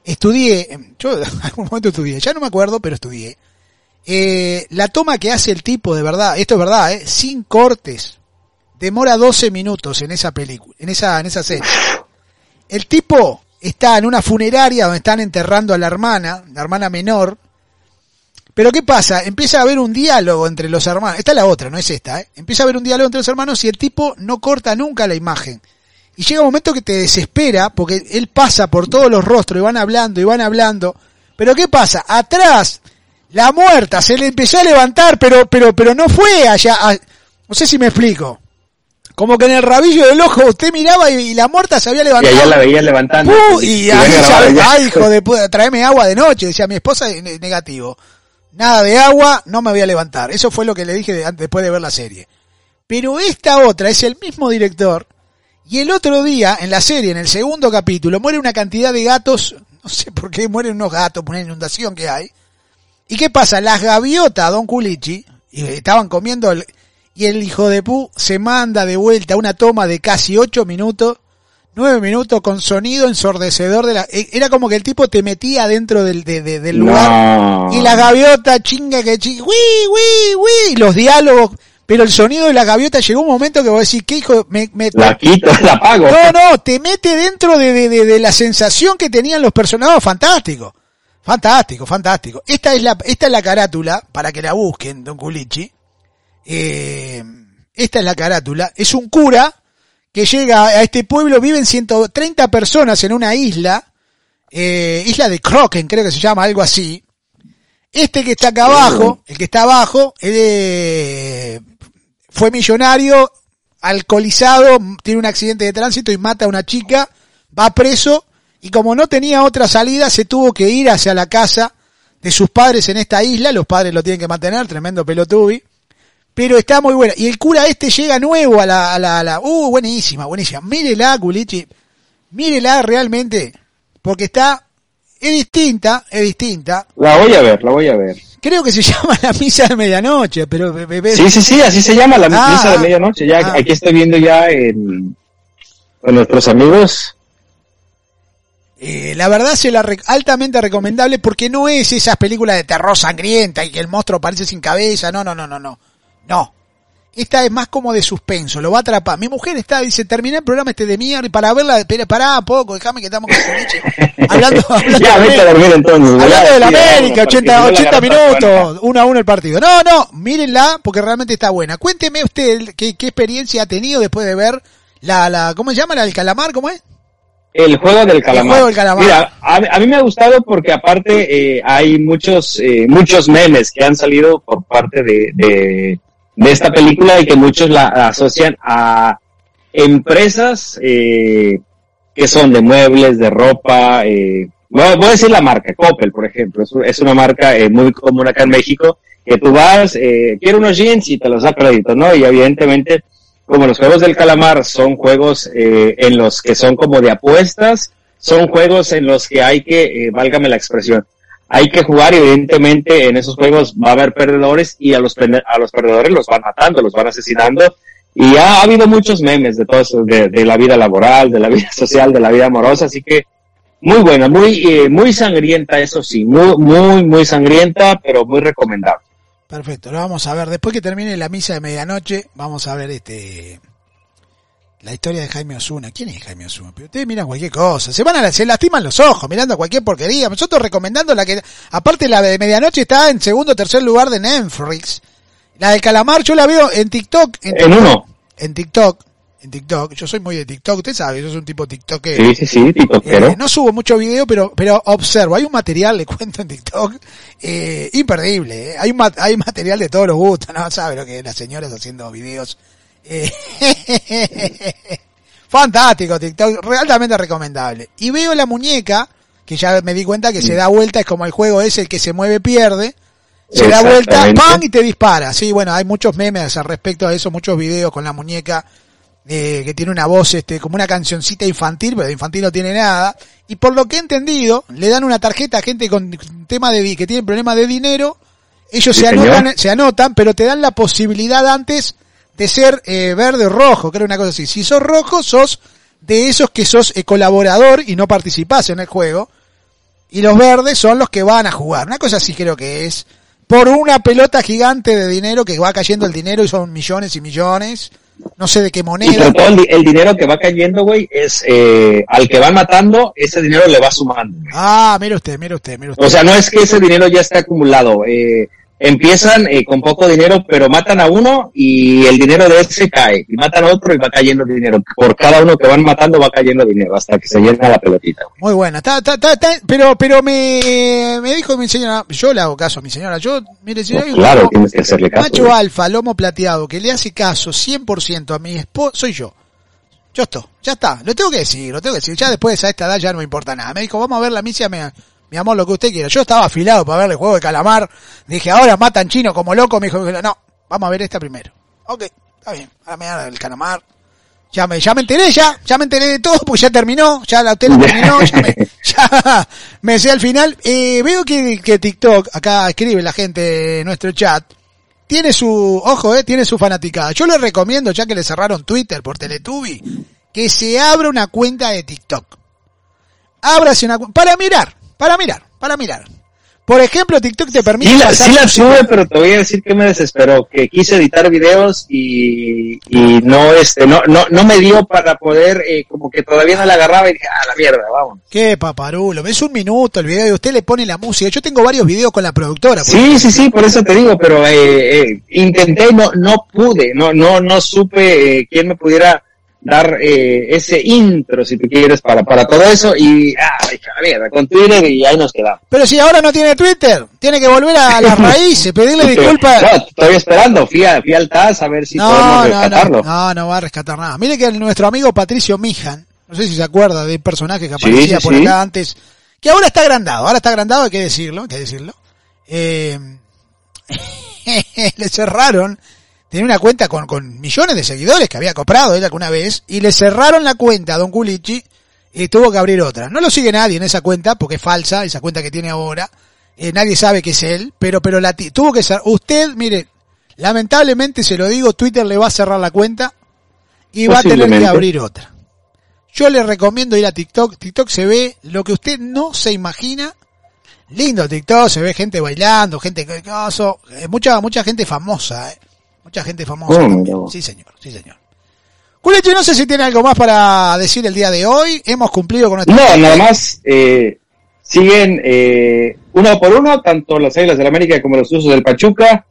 estudié, em, yo (laughs) en algún momento estudié, ya no me acuerdo, pero estudié. Eh, la toma que hace el tipo, de verdad, esto es verdad, eh, sin cortes, demora 12 minutos en esa película, en esa, en esa serie. El tipo está en una funeraria donde están enterrando a la hermana, la hermana menor. Pero ¿qué pasa? Empieza a haber un diálogo entre los hermanos. Esta es la otra, no es esta, ¿eh? Empieza a haber un diálogo entre los hermanos y el tipo no corta nunca la imagen. Y llega un momento que te desespera porque él pasa por todos los rostros y van hablando y van hablando. Pero ¿qué pasa? Atrás, la muerta se le empezó a levantar, pero, pero, pero no fue allá. a- no sé si me explico. Como que en el rabillo del ojo usted miraba y, y la muerta se había Y levantado. allá la veía levantando. Uh, y ahí ya, ay, hijo de puta, tráeme agua de noche, decía mi esposa, y ne- negativo. Nada de agua, no me voy a levantar. Eso fue lo que le dije después de ver la serie. Pero esta otra es el mismo director, y el otro día, en la serie, en el segundo capítulo, muere una cantidad de gatos, no sé por qué mueren unos gatos por una inundación que hay. ¿Y qué pasa? Las gaviotas, Don Culichi, y estaban comiendo, y el hijo de pu se manda de vuelta una toma de casi ocho minutos, nueve minutos con sonido ensordecedor de la, e- era como que el tipo te metía dentro del, de- de- del lugar. No. Y la gaviota chinga que chinga, ¡Wii, wii, wii! Los diálogos, pero el sonido de la gaviota llegó un momento que vos decís, ¿qué hijo? Me, me- La quito, (laughs) la apago. no, no, te mete dentro de, de, de- de la sensación que tenían los personajes. Fantástico. Fantástico, fantástico. Esta es la, esta es la carátula, para que la busquen, Don Culichi. Eh, esta es la carátula. Es un cura que llega a este pueblo, viven 130 personas en una isla, eh, isla de Croken, creo que se llama, algo así. Este que está acá abajo, el que está abajo, eh, fue millonario, alcoholizado, tiene un accidente de tránsito y mata a una chica, va preso y como no tenía otra salida se tuvo que ir hacia la casa de sus padres en esta isla, los padres lo tienen que mantener, tremendo pelotubi, pero está muy buena. Y el cura este llega nuevo a la, a la, a la- uh, buenísima, buenísima. Mírela, Culichi, mírela realmente, porque está, es distinta, es distinta. La voy a ver, la voy a ver. Creo que se (laughs) llama la misa de medianoche, pero Sí, sí, sí, así se llama la Ah, misa de medianoche. Ya ah. aquí estoy viendo ya en, con nuestros amigos. Eh, la verdad se la re- altamente recomendable porque no es esas películas de terror sangrienta y que el monstruo aparece sin cabeza, no, no, no, no, no. No. Esta es más como de suspenso, lo va a atrapar. Mi mujer está, dice, terminé el programa este de mierda y para verla, pará poco, déjame que estamos con Ceviche. Hablando, (laughs) hablando Ya, de- vete a dormir entonces. Hablando Ya, de la sí, América, porque 80, si no la 80 garganta minutos, uno a uno el partido. No, no, mírenla porque realmente está buena. Cuénteme usted qué, qué experiencia ha tenido después de ver la, la, ¿cómo se llama? La del calamar, ¿cómo es? El juego del calamar. El juego del calamar. Mira, a, a mí me ha gustado porque aparte eh, hay muchos eh, muchos memes que han salido por parte de, de, de esta película y que muchos la asocian a empresas eh, que son de muebles, de ropa. Eh, voy, a decir la marca, Coppel, por ejemplo. Es, es una marca eh, muy común acá en México que tú vas, eh, quiero unos jeans y te los da crédito, ¿no? Y evidentemente como los juegos del calamar son juegos eh, en los que son como de apuestas, son juegos en los que hay que, eh, válgame la expresión, hay que jugar y evidentemente en esos juegos va a haber perdedores y a los, a los perdedores los van matando, los van asesinando y ha, ha habido muchos memes de todo eso, de, de, la vida laboral, de la vida (laughs) social, de la vida amorosa, así que muy buena, muy, eh, muy sangrienta, eso sí, muy, muy, muy sangrienta, pero muy recomendable. Perfecto, lo vamos a ver. Después que termine la misa de medianoche, vamos a ver este la historia de Jaime Osuna. ¿Quién es Jaime Osuna? Pero ustedes miran cualquier cosa. Se van a se lastiman los ojos mirando cualquier porquería. Nosotros recomendando la que, aparte la de medianoche está en segundo o tercer lugar de Netflix. La de Calamar yo la veo en TikTok. En, en uno. En TikTok. En TikTok. Yo soy muy de TikTok. Usted sabe, yo soy un tipo TikTokero. Sí, sí, sí, TikTokero. Eh, no subo mucho video, pero, pero observo. Hay un material, le (laughs) cuento en TikTok, eh, imperdible. Eh. Hay, un, hay material de todos los gustos, ¿no? ¿Sabe lo que las señoras haciendo videos? Eh, (laughs) fantástico TikTok, realmente recomendable. Y veo la muñeca, que ya me di cuenta que se da vuelta, es como el juego ese, el que se mueve pierde. Se da vuelta, ¡pam! y te dispara. Sí, bueno, hay muchos memes al respecto a eso, muchos videos con la muñeca eh, que tiene una voz este como una cancioncita infantil, pero de infantil no tiene nada. Y por lo que he entendido, le dan una tarjeta a gente con tema de que tiene problemas de dinero. Ellos Sí, se anotan, señor. se anotan, pero te dan la posibilidad antes de ser eh, verde o rojo, era una cosa así. Si sos rojo, sos de esos que sos eh, colaborador y no participás en el juego. Y los verdes son los que van a jugar. Una cosa así creo que es. Por una pelota gigante de dinero que va cayendo el dinero y son millones y millones. No sé de qué Y moneda. sobre todo el, di- el dinero que va cayendo, güey, es eh, al que van matando, ese dinero le va sumando. Ah, mire usted, mire usted, mire usted. O sea, no es que ese dinero ya esté acumulado. Eh, empiezan eh, con poco dinero, pero matan a uno y el dinero de ese cae. Y matan a otro y va cayendo dinero. Por cada uno que van matando va cayendo dinero hasta que se llena la pelotita. güey. Muy buena. Está, está, está, está- pero, pero me, me dijo mi señora, yo le hago caso a mi señora. Yo, mire, si hay un Claro, tienes que hacerle caso. macho güey. alfa, lomo plateado, que le hace caso 100% a mi esposo, soy yo. Yo estoy, ya está. Lo tengo que decir, lo tengo que decir. Ya después a esta edad ya no me importa nada. Me dijo, vamos a ver la misia, me, mi amor, lo que usted quiera. Yo estaba afilado para ver el juego de calamar. Dije, ahora matan chino como loco. Me dijo, no, vamos a ver esta primero. Ok, está bien. Ahora me el calamar. Ya me, ya me enteré, ya, ya me enteré de todo, porque ya terminó, ya la tele terminó, (laughs) ya me, ya me sé al final. Eh, veo que, que TikTok, acá escribe la gente en nuestro chat, tiene su, ojo, eh, tiene su fanaticada. Yo le recomiendo, ya que le cerraron Twitter por Teletubi, que se abra una cuenta de TikTok. Ábrase una cu- para mirar, para mirar, para mirar. Por ejemplo, TikTok te permite Sí la, pasar sí la tuve, pero te voy a decir que me desesperó, que quise editar videos y, y no, este, no, no, no me dio para poder, eh, como que todavía no la agarraba y dije, ah, la mierda, vamos. Qué paparulo, es un minuto el video y usted le pone la música. Yo tengo varios videos con la productora. Sí, sí, sí, por eso te digo, pero eh, eh, intenté, no, no pude, no, no, no supe eh, quién me pudiera dar eh, ese intro, si tú quieres, para, para todo eso y, ah, a mierda, con Twitter y ahí nos quedamos. Pero si ahora no tiene Twitter, tiene que volver a las (laughs) raíces, pedirle disculpas. No, estoy esperando, fui, a, fui al TAS a ver si No, podemos no, rescatarlo. no, no, no va a rescatar nada. Mire que nuestro amigo Patricio Mijan, no sé si se acuerda de un personaje que aparecía sí, por sí. acá antes, que ahora está agrandado, ahora está agrandado, hay que decirlo, hay que decirlo. Eh, (laughs) le cerraron, tenía una cuenta con, con millones de seguidores que había comprado él alguna vez, y le cerraron la cuenta a Don Culichi y tuvo que abrir otra. No lo sigue nadie en esa cuenta porque es falsa, esa cuenta que tiene ahora. Eh, nadie sabe que es él, pero, pero la tuvo que ser, usted, mire, lamentablemente se lo digo, Twitter le va a cerrar la cuenta y va a tener que abrir otra. Yo le recomiendo ir a TikTok, TikTok se ve lo que usted no se imagina. Lindo TikTok, se ve gente bailando, gente que caso, eh, mucha, mucha gente famosa, eh. Mucha gente famosa. Oh. Sí, señor, sí, señor. Culeche, no sé si tiene algo más para decir el día de hoy. Hemos cumplido con nuestro... No, nada más eh, siguen eh, uno por uno, tanto las Águilas del América como los Usos del Pachuca.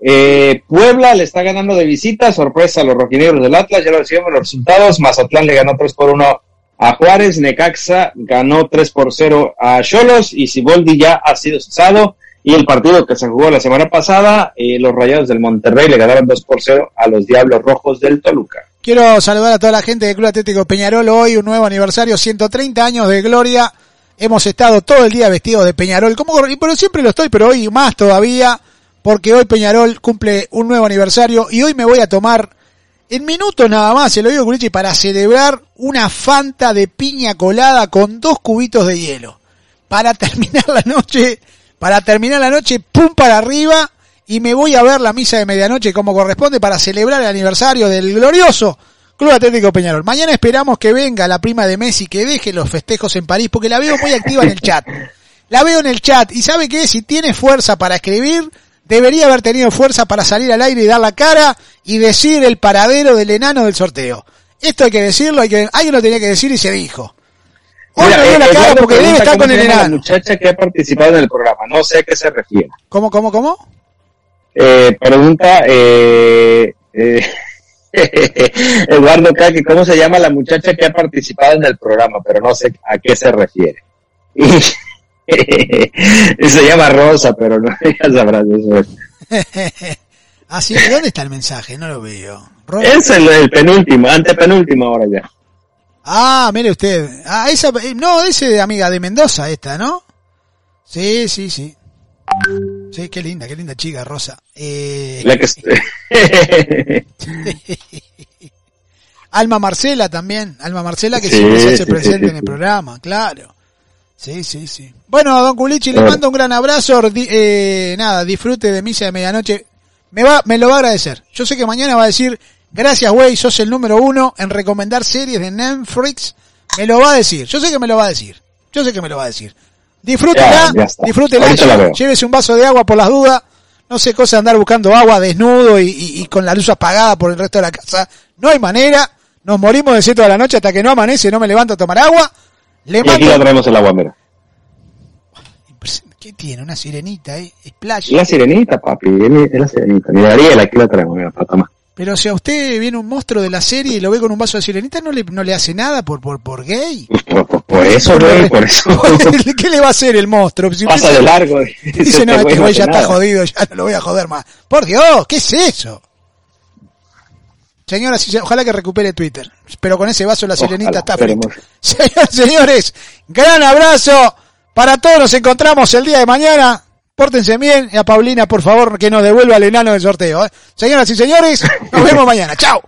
Eh, Puebla le está ganando de visita, sorpresa a los rojinegros del Atlas, ya lo decíamos los resultados. Mazatlán le ganó 3 por 1 a Juárez, Necaxa ganó 3 por 0 a Cholos y Siboldi ya ha sido cesado. Y el partido que se jugó la semana pasada, eh, los Rayados del Monterrey le ganaron 2 por 0 a los Diablos Rojos del Toluca. Quiero saludar a toda la gente del Club Atlético Peñarol. Hoy un nuevo aniversario, 130 años de gloria. Hemos estado todo el día vestidos de Peñarol, como pero siempre lo estoy, pero hoy más todavía, porque hoy Peñarol cumple un nuevo aniversario y hoy me voy a tomar en minutos nada más, se lo digo para celebrar una fanta de piña colada con dos cubitos de hielo. Para (laughs) terminar la noche, para terminar la noche, pum para arriba y me voy a ver la misa de medianoche como corresponde para celebrar el aniversario del glorioso Club Atlético Peñarol. Mañana esperamos que venga la prima de Messi que deje los festejos en París porque la veo muy activa en el chat. La veo en el chat y sabe que si tiene fuerza para escribir, debería haber tenido fuerza para salir al aire y dar la cara y decir el paradero del enano del sorteo. Esto hay que decirlo, hay que, alguien lo tenía que decir y se dijo. Hoy Mira, la eh, cara porque debe estar con el enano. La muchacha que ha participado en el programa, no sé a qué se refiere. ¿Cómo, cómo, cómo? Eh, pregunta, eh, eh, (laughs) Eduardo Kaki, ¿cómo se llama la muchacha que ha participado en el programa? Pero no sé a qué se refiere. (laughs) (laughs) se llama Rosa, pero no ya sabrás eso. ah, sí, ¿dónde está el mensaje? No lo veo. Rosa. Es el, el penúltimo, antepenúltimo ahora ya. Ah, mire usted. Ah, esa, no, ese de amiga de Mendoza, esta, ¿no? Sí, sí, sí. Sí, qué linda, qué linda chica, Rosa. Eh... La que... (laughs) Alma Marcela también, Alma Marcela que sí, siempre se hace sí, presente sí, en el programa, claro. Sí, sí, sí. Bueno, don Culichi, le mando un gran abrazo. Eh, nada, disfrute de misa de medianoche. Me va, me lo va a agradecer. Yo sé que mañana va a decir, gracias, güey, sos el número uno en recomendar series de Netflix. Me lo va a decir. Yo sé que me lo va a decir. Yo sé que me lo va a decir. Disfrútela, ya, ya disfrútela, llévese un vaso de agua por las dudas. No sé cosa de andar buscando agua desnudo y, y, y, con la luz apagada por el resto de la casa. No hay manera. Nos morimos de sed toda la noche hasta que no amanece, no me levanto a tomar agua. Le y mando... aquí la traemos el agua, mira. ¿Qué tiene? Una sirenita, ¿eh? Splash. La sirenita, papi. Es la sirenita. Mira, Ariel, aquí la traemos, mira, para tomar. Pero si a usted viene un monstruo de la serie y lo ve con un vaso de sirenita, ¿no le, no le hace nada por, por, por gay? (laughs) Por, por, por eso, güey, por eso. (laughs) ¿Qué le va a hacer el monstruo? Si Pasa de largo. (laughs) Dice, no, este güey ya está jodido, ya no lo voy a joder más. Por Dios, ¿qué es eso? Señores, ojalá que recupere Twitter. Pero con ese vaso la sirenita está frita. Señoras señores, gran abrazo para todos. Nos encontramos el día de mañana. Pórtense bien y a Paulina, por favor, que nos devuelva el enano del sorteo. ¿eh? Señoras y señores, nos vemos mañana. Chao.